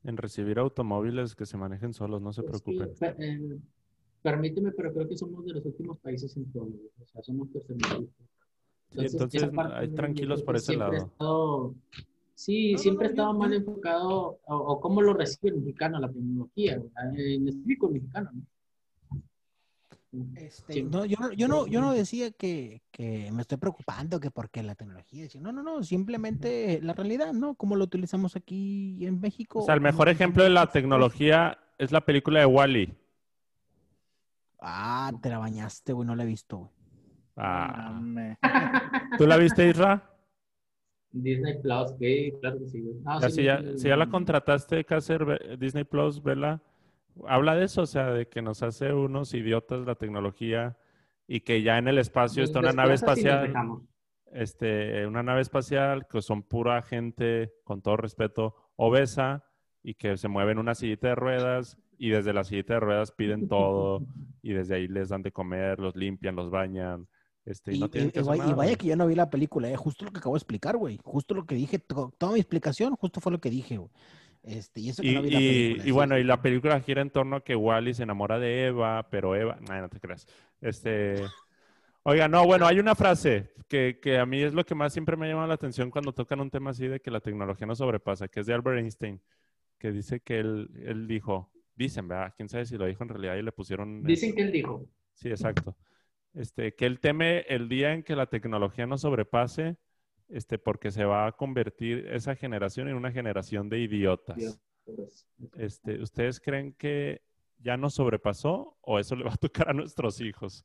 en recibir automóviles que se manejen solos, no se
pues,
preocupen.
sí, eh, permíteme, pero creo que somos de los últimos países en todo. güey. O sea, somos.
Sí, entonces ahí
güey, yo
tranquilos por ese lado.
Sí,
No, no,
siempre
no,
estado
yo-
mal enfocado, o, o cómo lo recibe el mexicano, la tecnología, en específico el mexicano, ¿no?
Este,
Sí.
no, yo, no, yo, no, yo no decía que, que me estoy preocupando, que porque la tecnología. No, no, no, simplemente la realidad, ¿no? Cómo lo utilizamos aquí en México.
O sea, el mejor
lo
ejemplo de la tecnología es la película de Wally.
países. Ah, te la bañaste, güey, no la he visto, güey.
Ah. ¿Tú la viste, Isra?
Disney Plus, sí, claro que sí, güey. No,
Ya,
sí,
si, ya,
sí,
si ya la
sí.
contrataste, Cácer, Disney Plus, vela. Habla de eso, o sea, de que nos hace unos idiotas la tecnología y que ya en el espacio está una nave espacial. este, una nave espacial que son pura gente, con todo respeto, obesa y que se mueve en una sillita de ruedas y desde la sillita de ruedas piden todo [LAUGHS] y desde ahí les dan de comer, los limpian, los bañan. Este, y, no
y-
que
y vaya, y vaya que yo no vi la película, eh, justo lo que acabo de explicar, güey. Justo lo que dije, to- toda mi explicación, justo fue lo que dije, güey. Este, y eso que
Y,
no vi la película.
y
sí,
bueno, y la película gira en torno a que Wally se enamora de Eva, pero Eva, no, no te creas. Este, oiga, no, bueno, hay una frase que, que a mí es lo que más siempre me llama la atención cuando tocan un tema así de que la tecnología no sobrepasa, que es de Albert Einstein, que dice que él, él dijo, dicen, ¿verdad? Quién sabe si lo dijo en realidad y le pusieron...
Dicen
eso.
que él dijo.
Sí, exacto. Este, que él teme el día en que la tecnología no sobrepase, este, porque se va a convertir esa generación en una generación de idiotas. Este, ¿Ustedes creen que ya nos sobrepasó o eso le va a tocar a nuestros hijos?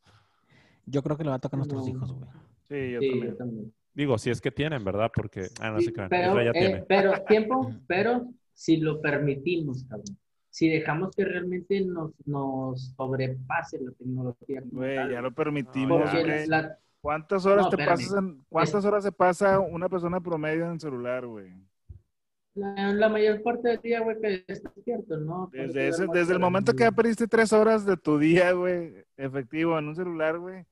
Yo creo que le va a tocar a nuestros
No.
hijos, güey.
Sí, yo
Sí,
también.
yo también.
Digo, si es que tienen, ¿verdad? Porque, ah, no
Sí,
se crean,
pero,
ya
eh,
tiene.
pero tiempo, pero si lo permitimos, cabrón. Si dejamos que realmente nos, nos sobrepase la tecnología.
Güey, ya lo permitimos.
Porque
güey.
la-
¿Cuántas horas
No,
te
espérame.
pasas en, cuántas horas se pasa una persona promedio en el celular, güey?
la, la mayor parte del día, güey, que está cierto, ¿no?
Desde, ese, desde el momento que ya perdiste tres horas de tu día, güey, efectivo en un celular, güey,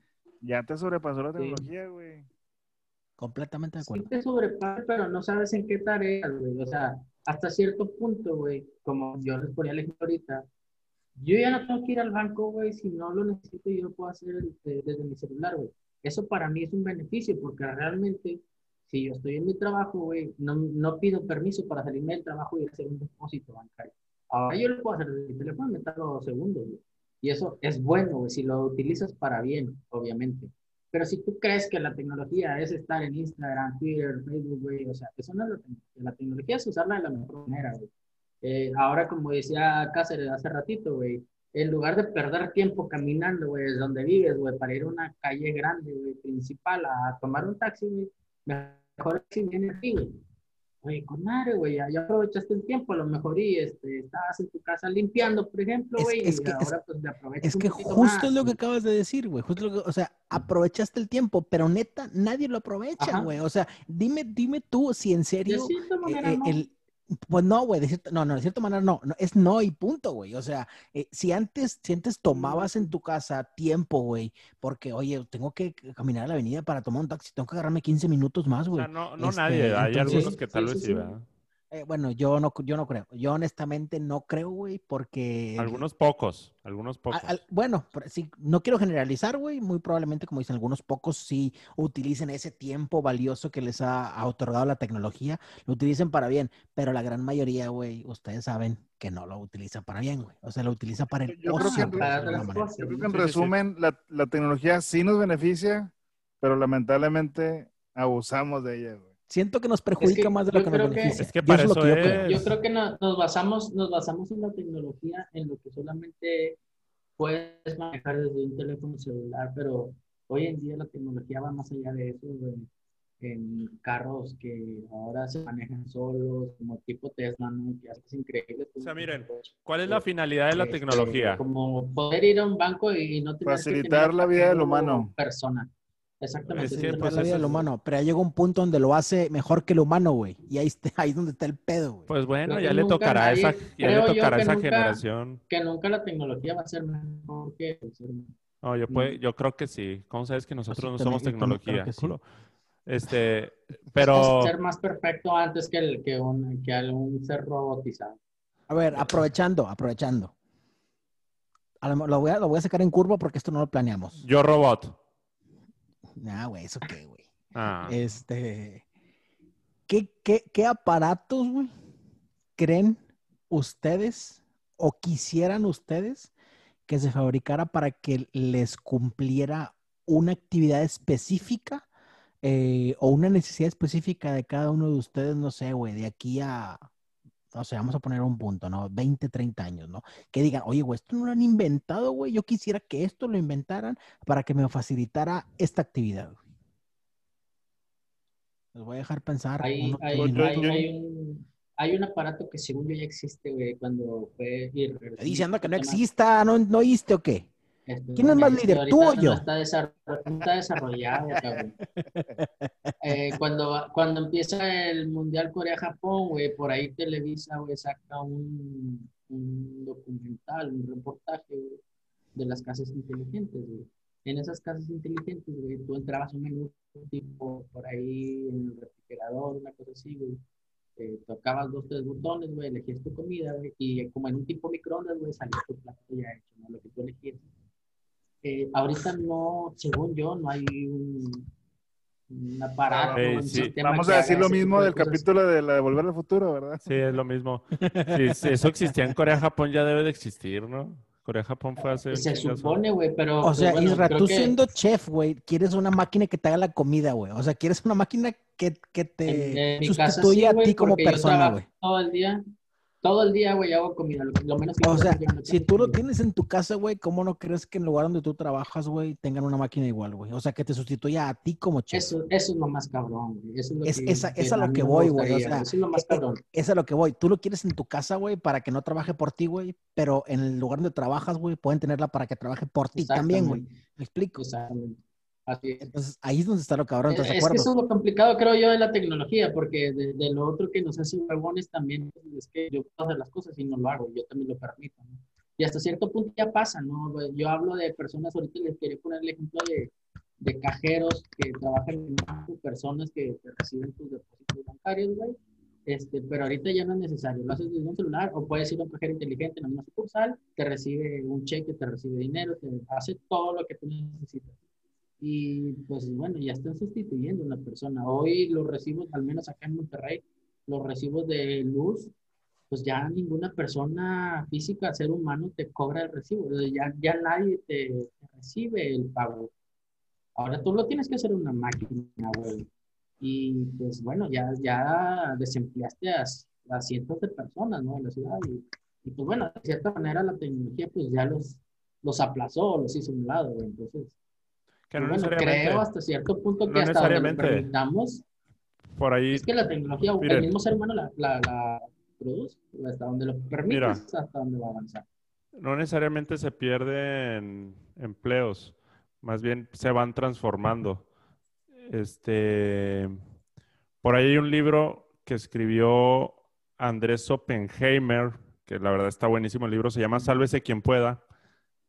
ya te sobrepasó la
Sí.
tecnología, güey.
Completamente de
Sí
acuerdo.
te sobrepasa, pero no sabes en qué tareas, güey. O sea, hasta cierto punto, güey, como yo les ponía el ejemplo ahorita, yo ya no tengo que ir al banco, güey, si no lo necesito, yo lo puedo hacer eh, desde mi celular, güey. Eso para mí es un beneficio, porque realmente, si yo estoy en mi trabajo, güey, no, no pido permiso para salirme del trabajo y hacer un depósito bancario. Ahora yo lo puedo hacer desde mi teléfono, me tardo dos segundos, güey. Y eso es bueno, güey, si lo utilizas para bien, obviamente. Pero si tú crees que la tecnología es estar en Instagram, Twitter, Facebook, güey, o sea, eso no es la tecnología. La tecnología es usarla de la mejor manera, güey. Eh, ahora, como decía Cáceres hace ratito, güey, en lugar de perder tiempo caminando, güey, desde donde vives, güey, para ir a una calle grande, güey, principal, a tomar un taxi, güey, mejor si viene güey. Oye, con madre, güey, ya, ya aprovechaste el tiempo, a lo mejor y este, estabas en tu casa limpiando, por ejemplo,
Es-
güey,
es
y
que- es-
ahora pues le aprovechas
Es
un
que justo
más,
es lo que acabas de decir, güey. Justo lo que, o sea, aprovechaste el tiempo, pero neta, nadie lo aprovecha, güey. O sea, dime, dime tú si en serio, eh, eh, el, pues no, güey, de cierta, no, no, de cierta manera no, no, es no y punto, güey. O sea, eh, si antes, si antes tomabas en tu casa tiempo, güey, porque, oye, tengo que caminar a la avenida para tomar un taxi, tengo que agarrarme 15 minutos más,
O
güey.
sea, no, no
Este,
nadie, hay
entonces-
algunos que tal
Sí,
vez
sí,
sí.
Eh, bueno, yo no, yo no creo. Yo honestamente no creo, güey, porque...
Algunos pocos, algunos
A-
pocos.
al- bueno, pero sí, no quiero generalizar, güey. Muy probablemente, como dicen algunos pocos, sí utilicen ese tiempo valioso que les ha, ha otorgado la tecnología, lo utilicen para bien, pero la gran mayoría, güey, ustedes saben que no lo utiliza para bien, güey. O sea, lo utiliza para el
Yo creo que- en
Sí, sí, sí.
resumen, la, la tecnología sí nos beneficia, pero lamentablemente abusamos de ella, güey.
Siento que nos perjudica
que
más de lo que nos
creo que-
beneficia.
Es que
Yo
para
es lo
eso
que yo
es.
creo.
Yo creo que no- nos basamos, nos basamos en la tecnología, en lo que solamente puedes manejar desde un teléfono celular, pero hoy en día la tecnología va más allá de eso, güey. En carros que ahora se manejan solos, como tipo Tesla, ¿no? Que es increíble.
O sea, miren, ¿Cuál es la finalidad de la
Este,
tecnología?
Como poder ir a un banco y no tener que
Facilitar
tener
la vida del humano.
Persona. Exactamente.
Es pues,
la vida
eso
del
es-
humano, pero ya llega un punto donde lo hace mejor que el humano, güey. Y ahí, está, [LAUGHS] ahí es donde está el pedo, güey.
Pues bueno, ya le tocará a esa,
nadie-
ya le tocará esa
nunca-
generación.
que nunca la tecnología va a ser mejor que el ser humano.
No, yo, puede- yo creo que sí. ¿Cómo sabes que nosotros no
Pues
somos tecnología?
que sí.
culo? Este, [LAUGHS] pero
ser más perfecto antes que, el, que, un, que algún ser robotizado.
A ver, aprovechando, aprovechando. A lo, lo voy a, lo voy a sacar en curva porque esto no lo planeamos.
yo robot.
Nah, güey, ¿eso qué, güey?
Ah,
Este, ¿qué, qué, qué aparatos, güey, creen ustedes o quisieran ustedes que se fabricara para que les cumpliera una actividad específica eh, o una necesidad específica de cada uno de ustedes, no sé, güey, de aquí a, no sé, vamos a poner un punto, ¿no? 20, 30 años, ¿no? Que digan, oye, güey, esto no lo han inventado, güey, yo quisiera que esto lo inventaran para que me facilitara esta actividad, güey. Les voy a dejar pensar.
Hay, un, hay un aparato que según yo ya existe, güey, cuando fue... regresando
Estoy diciendo que no exista, ¿no, no oíste o qué?
Este,
¿Quién es más líder, tú o yo?
no está desarrollado, cabrón. Eh, cuando, cuando empieza el Mundial Corea-Japón, güey, por ahí Televisa, güey, saca un, un documental, un reportaje, güey, de las casas inteligentes, güey. En esas casas inteligentes, güey, tú entrabas un menú tipo por ahí en el refrigerador, una cosa así, güey. Eh, tocabas dos, tres botones, güey, elegías tu comida, güey, y como en un tipo microondas, güey, salía tu plato ya hecho, ¿no? Lo que tú elegías. Eh, ahorita no, según yo, no hay un, un aparato, un
sí.
sistema
Vamos a decir lo mismo
de
del
cosas.
capítulo de la de Volver al Futuro, ¿verdad?
sí, es lo mismo. Si, si eso existía en Corea, Japón ya debe de existir, ¿no? Corea, Japón fue hace un
Se supone, güey, pero.
O sea,
bueno,
Isra, tú
que
siendo chef, güey, quieres una máquina que te haga la comida, güey. O sea, quieres una máquina que, que te
en casa
sustituya
sí,
a ti como persona, güey.
Todo el día. Todo el día, güey, hago comida. Lo, lo menos que
O sea, si tú lo tienes en tu casa, güey, ¿cómo no crees que en el lugar donde tú trabajas, güey, tengan una máquina igual, güey? O sea, que te sustituya a ti como chef.
Eso, eso es lo más cabrón, güey. Eso es lo
Es-
que,
esa- es a lo que voy, güey, o sea,
Eso es lo más
eh,
cabrón.
Es a lo que voy. Tú lo quieres en tu casa, güey, para que no trabaje por ti, güey, pero en el lugar donde trabajas, güey, pueden tenerla para que trabaje por ti también, güey. ¿Me explico?
Exactamente. Así es.
Entonces, ahí es donde está lo cabrón, ¿estás de
Es que eso es lo complicado, creo yo, de la tecnología, porque de, de lo otro que nos hace huevones también es que yo puedo hacer las cosas y no lo hago, yo también lo permito, ¿no? Y hasta cierto punto ya pasa, ¿no? Yo hablo de personas, ahorita les quería poner el ejemplo de, de cajeros que trabajan banco, personas que, que reciben tus depósitos bancarios, güey. Este, pero ahorita ya no es necesario, lo haces desde un celular o puedes ir a un cajero inteligente en una sucursal, te recibe un cheque, te recibe dinero, te hace todo lo que tú necesitas y pues bueno, ya están sustituyendo a una persona. Hoy los recibos, al menos acá en Monterrey, los recibos de luz, pues ya ninguna persona física, ser humano, te cobra el recibo. Ya, ya nadie te, te recibe el pago. Ahora tú lo tienes que hacer una máquina, güey. Y pues bueno, ya, ya desempleaste a, a cientos de personas, ¿no? En la ciudad. Y, y, pues bueno, de cierta manera la tecnología pues ya los, los aplazó, los hizo a un lado, güey. Entonces,
Que no
bueno,
necesariamente.
creo hasta cierto punto que
no
hasta donde permitamos,
Por ahí,
es que la tecnología,
Miren.
el mismo ser humano la, la, la produce, hasta donde lo permite,
Mira.
hasta donde va a avanzar.
no necesariamente se pierden empleos, más bien se van transformando. Este, por ahí hay un libro que escribió Andrés Oppenheimer, que la verdad está buenísimo el libro, se llama Sálvese quien pueda,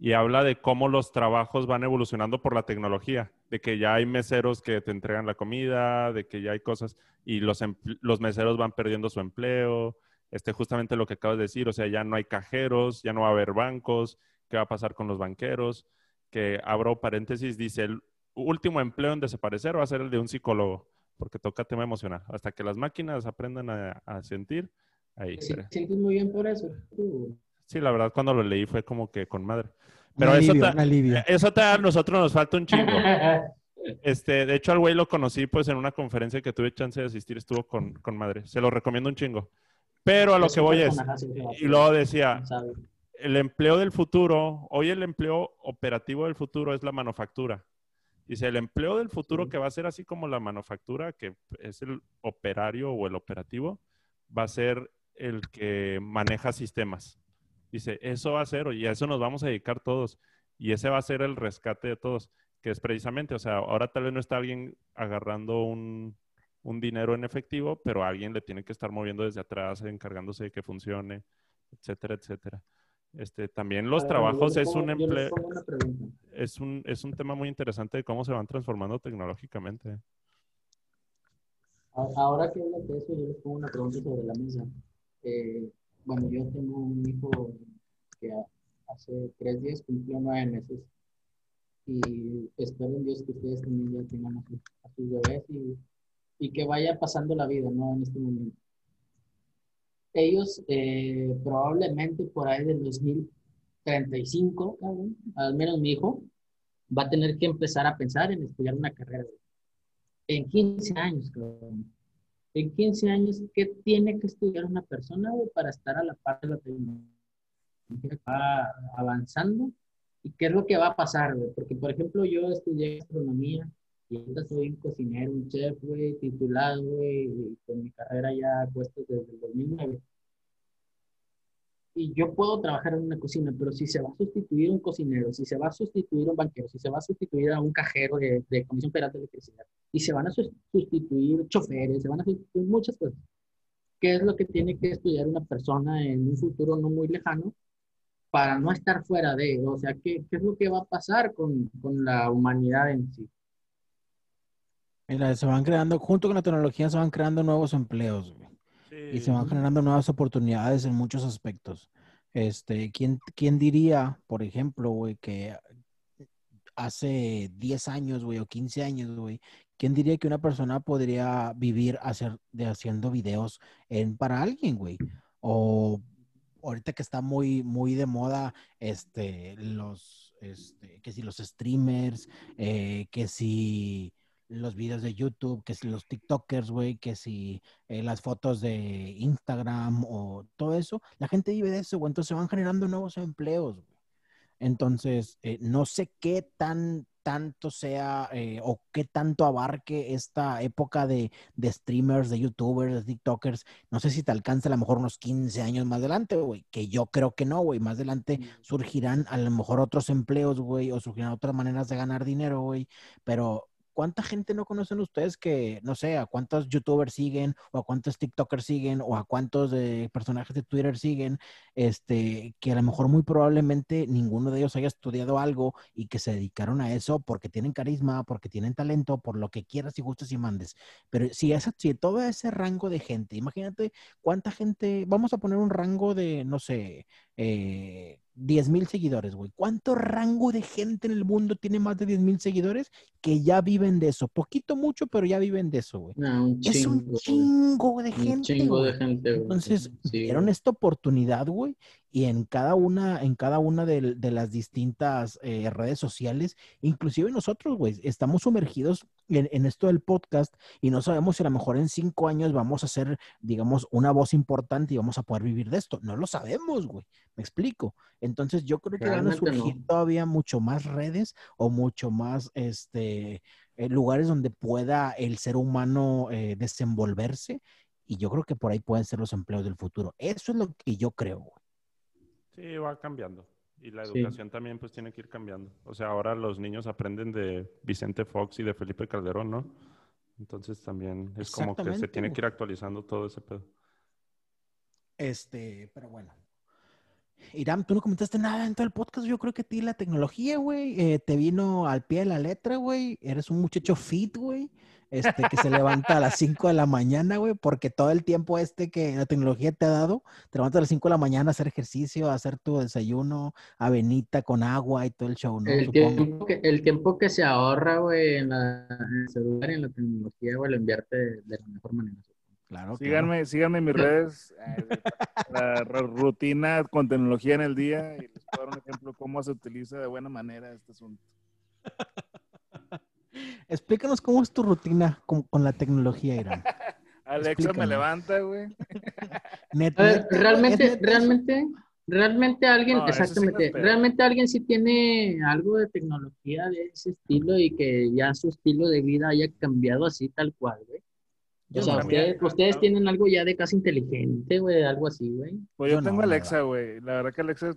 y habla de cómo los trabajos van evolucionando por la tecnología, de que ya hay meseros que te entregan la comida, de que ya hay cosas, y los, empl- los meseros van perdiendo su empleo, este, justamente lo que acabas de decir, o sea, ya no hay cajeros, ya no va a haber bancos, ¿qué va a pasar con los banqueros? Que abro paréntesis, dice, el último empleo en desaparecer va a ser el de un psicólogo, porque toca tema emocional. Hasta que las máquinas aprendan a, a sentir, ahí.
Te sientes muy bien por eso, tú,
Sí, la verdad, cuando lo leí fue como que con madre.
Un
Pero eso,
alivio,
ta-
alivio.
eso ta- a nosotros nos falta un chingo. [LAUGHS] Este, de hecho, al güey lo conocí pues en una conferencia que tuve chance de asistir, estuvo con, con madre. Se lo recomiendo un chingo. Pero a lo
Es
que voy es, y luego decía, el empleo del futuro, hoy el empleo operativo del futuro es la manufactura. Dice, el empleo del futuro
Sí.
que va a ser así como la manufactura, que es el operario o el operativo, va a ser el que maneja sistemas. Dice, eso va a ser, y a eso nos vamos a dedicar todos. Y ese va a ser el rescate de todos, que es precisamente, o sea, ahora tal vez no está alguien agarrando un, un dinero en efectivo, pero alguien le tiene que estar moviendo desde atrás, encargándose de que funcione, etcétera, etcétera. Este, también los
ver,
trabajos es
pongo-
un empleo, es un, es un tema muy interesante de cómo se van transformando tecnológicamente.
Ahora que hablas de eso, yo les pongo una pregunta sobre la mesa. Eh, bueno, yo tengo un hijo que ha- hace tres días cumplió nueve meses y espero en Dios que ustedes también ya tengan a sus, a sus bebés y, y que vaya pasando la vida, ¿no? En este momento. Ellos eh, probablemente por ahí del 2035, cabrón, al menos mi hijo, va a tener que empezar a pensar en estudiar una carrera. En 15 años, cabrón. En 15 años, ¿qué tiene que estudiar una persona para estar a la par de la tecnología va avanzando? ¿Y qué es lo que va a pasar? Porque, por ejemplo, yo estudié gastronomía y ahorita soy un cocinero, un chef, titulado, y con mi carrera ya puesta desde el 2009. Y yo puedo trabajar en una cocina, pero si se va a sustituir un cocinero, si se va a sustituir un banquero, si se va a sustituir a un cajero de, de Comisión Federal de Electricidad, y se van a sus- sustituir choferes, se van a sustituir muchas cosas. ¿Qué es lo que tiene que estudiar una persona en un futuro no muy lejano para no estar fuera de? O sea, ¿qué, qué es lo que va a pasar con, con la humanidad en sí?
Mira, se van creando, junto con la tecnología, se van creando nuevos empleos, güey. Y se van generando nuevas oportunidades en muchos aspectos. Este, ¿quién, quién diría, por ejemplo, güey, que hace 10 años, güey, o 15 años, güey, quién diría que una persona podría vivir hacer, de haciendo videos en, para alguien, güey? O ahorita que está muy, muy de moda, este, los, este, que si los streamers, eh, que si los videos de YouTube, que si los TikTokers, güey, que si eh, las fotos de Instagram o todo eso, la gente vive de eso, güey, entonces se van generando nuevos empleos, güey. Entonces, eh, no sé qué tan tanto sea eh, o qué tanto abarque esta época de, de, streamers, de youtubers, de tiktokers. No sé si te alcanza a lo mejor unos 15 años más adelante, güey, que yo creo que no, güey. Más adelante surgirán a lo mejor otros empleos, güey, o surgirán otras maneras de ganar dinero, güey. Pero ¿cuánta gente no conocen ustedes que, no sé, a cuántos youtubers siguen o a cuántos TikTokers siguen o a cuántos personajes de Twitter siguen, este, que a lo mejor muy probablemente ninguno de ellos haya estudiado algo y que se dedicaron a eso porque tienen carisma, porque tienen talento, por lo que quieras y gustes y mandes. Pero si, esa, si todo ese rango de gente, imagínate cuánta gente, vamos a poner un rango de, no sé, eh, 10 mil seguidores, güey. ¿Cuánto rango de gente en el mundo tiene más de 10 mil seguidores que ya viven de eso? Poquito, mucho, pero ya viven de eso, güey. es un chingo de gente. Un chingo de gente, güey. Entonces, dieron esta oportunidad, güey, y en cada una, en cada una de, las distintas eh, redes sociales, inclusive nosotros, güey, estamos sumergidos en, esto del podcast y no sabemos si a lo mejor en cinco años vamos a ser, digamos, una voz importante y vamos a poder vivir de esto. No lo sabemos, güey. Me explico. Entonces yo creo que van a surgir todavía mucho más redes o mucho más, este, eh, lugares donde pueda el ser humano eh, desenvolverse y yo creo que por ahí pueden ser los empleos del futuro. Eso es lo que yo creo, güey.
Sí, va cambiando. Y la educación también pues tiene que ir cambiando. O sea, ahora los niños aprenden de Vicente Fox y de Felipe Calderón, ¿no? Entonces también es como que se tiene que ir actualizando todo ese pedo.
Este, pero bueno. Irán, tú no comentaste nada en todo el podcast. Yo creo que a ti la tecnología, güey, eh, te vino al pie de la letra, güey. Eres un muchacho fit, güey este, que se levanta a las 5 de la mañana, güey, porque todo el tiempo este que la tecnología te ha dado, te levantas a las 5 de la mañana a hacer ejercicio, a hacer tu desayuno, avenita con agua y todo el show, ¿no?
El, tiempo que, el tiempo que se ahorra, güey, en, el celular y en la tecnología, güey, lo invierte de la mejor manera.
Claro, síganme, síganme en mis redes, eh, la, rutina con tecnología en el día y les puedo dar un ejemplo cómo se utiliza de buena manera este asunto.
Explícanos cómo es tu rutina con, la tecnología, Irán. [LAUGHS]
Alexa me levanta, güey. [LAUGHS]
realmente, realmente, realmente alguien, exactamente, realmente alguien sí tiene algo de tecnología de ese estilo y que ya su estilo de vida haya cambiado así tal cual, güey. O sea, ustedes, tienen algo ya de casi inteligente, güey, algo así, güí.
Pues yo, tengo Alexa, güey. La verdad que Alexa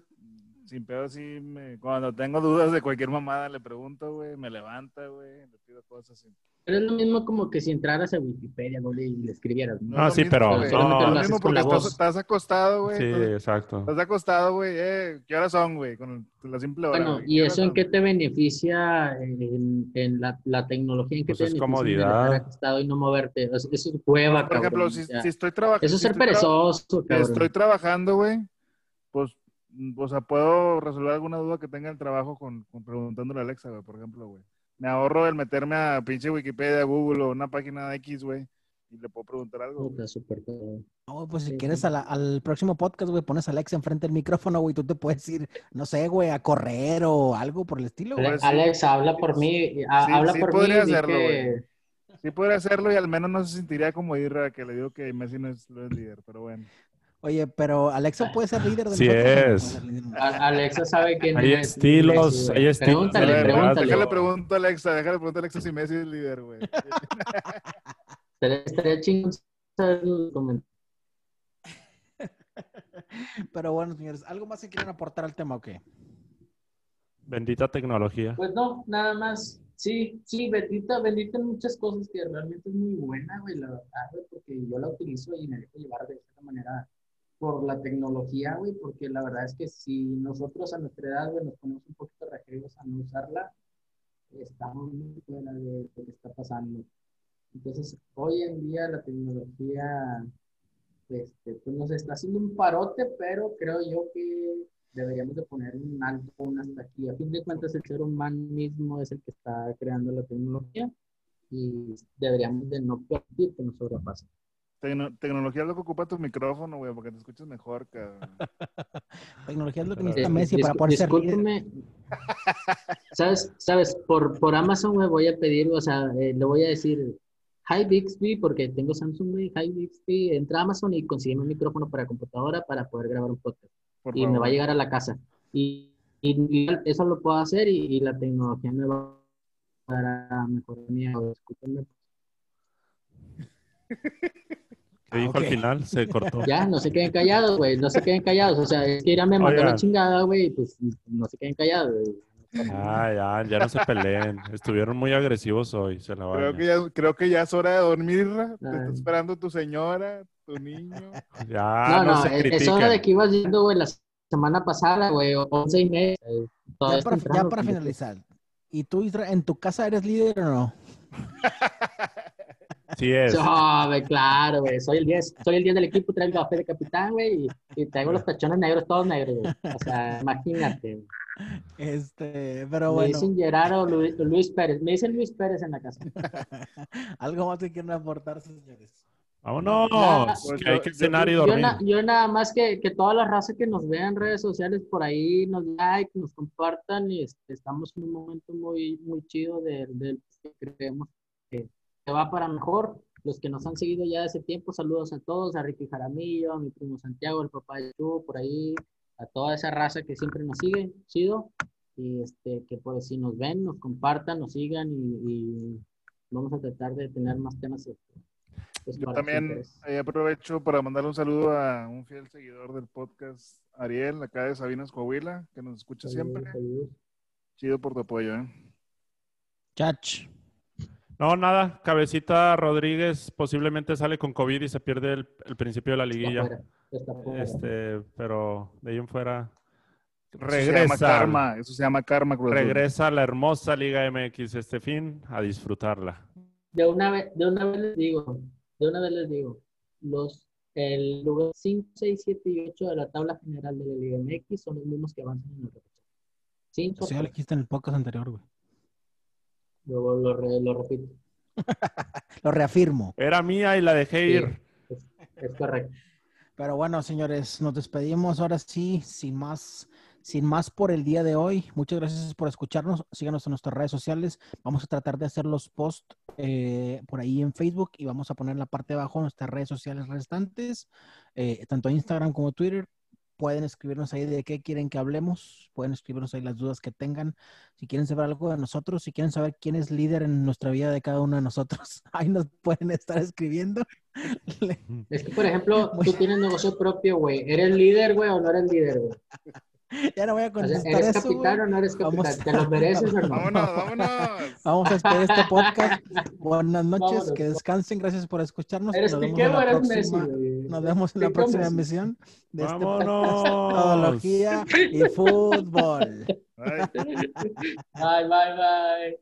sin pedo así, me, cuando tengo dudas de cualquier mamada le pregunto, güey, me levanta, güey, le pido cosas así.
Pero es lo mismo como que si entraras a Wikipedia, güey, y le escribieras.
No, ah, sí, pero...
no, no, lo mismo porque estás, acostado, güey.
Sí, exacto.
Estás acostado, güey, eh, ¿qué horas son, güey? Con la simple hora.
Bueno, ¿y eso en qué te beneficia en, en la, la, tecnología? ¿En qué
pues
te
es beneficia comodidad.
estar acostado y no moverte? Eso, es cueva,
Por ejemplo, si, si, estoy trabajando...
Eso es ser perezoso,
cabrón. Estoy trabajando, güey, pues o sea, puedo resolver alguna duda que tenga en el trabajo con, con preguntándole a Alexa, güey, por ejemplo, güey. Me ahorro el meterme a pinche Wikipedia, Google o una página de X, güey, y le puedo preguntar algo.
No, pues si quieres al próximo podcast, güey, pones a Alexa enfrente del micrófono, güey, tú te puedes ir, no sé, güey, a correr o algo por el estilo.
Güey. Alexa, habla por mí, habla
sí
por
podría
mí.
Hacerlo, que... Sí podría hacerlo y al menos no se sentiría como Irra, que le digo que Messi no es, no es líder, pero bueno.
Oye, pero Alexa puede ser líder de
Sí es.
Alexa sabe que
hay estilos, hay estilos.
Pregúntale, pregúntale. Déjale preguntar a Alexa, déjale preguntar a Alexa si Messi es líder, güey. [LAUGHS]
Estaría chingón
Pero bueno, señores, ¿algo más que quieren aportar al tema o qué?
Bendita tecnología.
Pues no, nada más. Sí, sí, bendita, bendita en muchas cosas que realmente es muy buena, güey, la verdad, porque yo la utilizo y me dejo llevar de esta manera por la tecnología, güey, porque la verdad es que si nosotros a nuestra edad, güey, nos ponemos un poquito rejeros a no usarla, estamos muy fuera de lo que está pasando. Entonces, hoy en día la tecnología, este, pues nos está haciendo un parote, pero creo yo que deberíamos de poner un alto, un hasta aquí. A fin de cuentas, el ser humano mismo es el que está creando la tecnología y deberíamos de no permitir que nos sobrepase.
Tecno- tecnología es lo que ocupa tu micrófono, güey, para que te escuches mejor, cabrón. [LAUGHS]
Tecnología es lo que necesita Messi para poder ser.
¿Sabes? ¿Sabes? Por, por Amazon, güey, voy a pedir, o sea, eh, le voy a decir, Hi Bixby, porque tengo Samsung, güey, Hi Bixby, entra a Amazon y consigue un micrófono para computadora para poder grabar un podcast.
Por
y me va a llegar a la casa. Y, y- eso lo puedo hacer y, y la tecnología me va a dar a mejorar mi audio. Discúlpenme. [LAUGHS]
¿Qué dijo
ok.
al final? Se cortó.
Ya, no se queden callados, güey, no se queden callados. O sea, es que Ira me mandó la chingada, güey, pues no se queden callados, güey.
Ah, ya, ya no se peleen. Estuvieron muy agresivos hoy. Se la
Creo que, ya, creo que ya es hora de dormir, Ra. Te está esperando tu señora, tu niño.
Ya,
no,
no,
no,
se
es, hora de que ibas viendo, güey, la semana pasada, güey, 11 y media. eh,
Ya para, ya finalizar. ¿Y tú, Isra, en tu casa eres líder o no? [LAUGHS]
Sí es. [LAUGHS]
No, güey, claro, güey. Soy el 10, soy el 10 del equipo, traigo el café de capitán, güey, y, y traigo los tachones negros, todos negros, güey. O sea, imagínate. güey.
Este, pero
Me
bueno,
dicen Gerardo Luis, Luis Pérez. Me dicen Luis Pérez en la casa. [LAUGHS]
algo más que quieren aportar, señores.
Vámonos.
Pues
que hay
yo-
que
yo-
cenar y
Yo,
dormir.
na- yo nada más que, que toda la raza que nos vea en redes sociales por ahí nos like, nos compartan y este, estamos en un momento muy, muy chido del del que creemos que, que va para mejor. Los que nos han seguido ya de ese tiempo, saludos a todos, a Ricky Jaramillo, a mi primo Santiago, el papá de Chu, por ahí, a toda esa raza que siempre nos sigue, chido. Y este, que por si nos ven, nos compartan, nos sigan y, y vamos a tratar de tener más temas. este, pues,
Yo también eh, aprovecho para mandarle un saludo a un fiel seguidor del podcast, Ariel, acá de Sabinas, Coahuila, que nos escucha siempre.
Saludos.
Chido por tu apoyo, ¿eh?
Chach.
No, nada. Cabecita Rodríguez posiblemente sale con COVID y se pierde el, el principio de la
Está
liguilla.
fuera, está fuera.
Este, pero de ahí en fuera
Eso se llama
regresa.
karma, eso se llama karma, Cruz.
Regresa a la hermosa Liga MX este fin a disfrutarla.
De una vez, de una vez les digo, de una vez les digo, los el lugar 5, 6, 7 y 8 de la tabla general de la Liga MX son los mismos que avanzan en el repechaje. Sin
Eso ya lo dijiste en el podcast anterior, güey.
Luego lo, re- lo repito. [LAUGHS]
Lo reafirmo.
Era mía y la dejé
Sí.
ir.
Es, es correcto.
Pero bueno, señores, nos despedimos ahora sí, sin más, sin más por el día de hoy. Muchas gracias por escucharnos. Síganos en nuestras redes sociales. Vamos a tratar de hacer los posts eh, por ahí en Facebook y vamos a poner en la parte de abajo nuestras redes sociales restantes, eh, tanto Instagram como Twitter. Pueden escribirnos ahí de qué quieren que hablemos. Pueden escribirnos ahí las dudas que tengan. Si quieren saber algo de nosotros, si quieren saber quién es líder en nuestra vida de cada uno de nosotros, [LAUGHS] ahí nos pueden estar escribiendo. [LAUGHS]
Es que, por ejemplo,
Muy-
tú tienes negocio propio, güey. ¿Eres líder, güey, o no eres líder, güey? [LAUGHS]
ya no voy a
O sea,
contestar
¿Eres
eso. güey.
capitán o no eres
Vamos
capitán?
a-
¿Te lo mereces o no?
Vámonos, vámonos.
Vamos a despedir este podcast. Buenas noches,
Vámonos.
que descansen. Gracias por escucharnos.
¿Eres Piqué o eres Messi?
Nos vemos en la próxima emisión de este podcast
¡Vámonos!
Todología y [LAUGHS] Fútbol.
Bye.
Bye, bye, bye.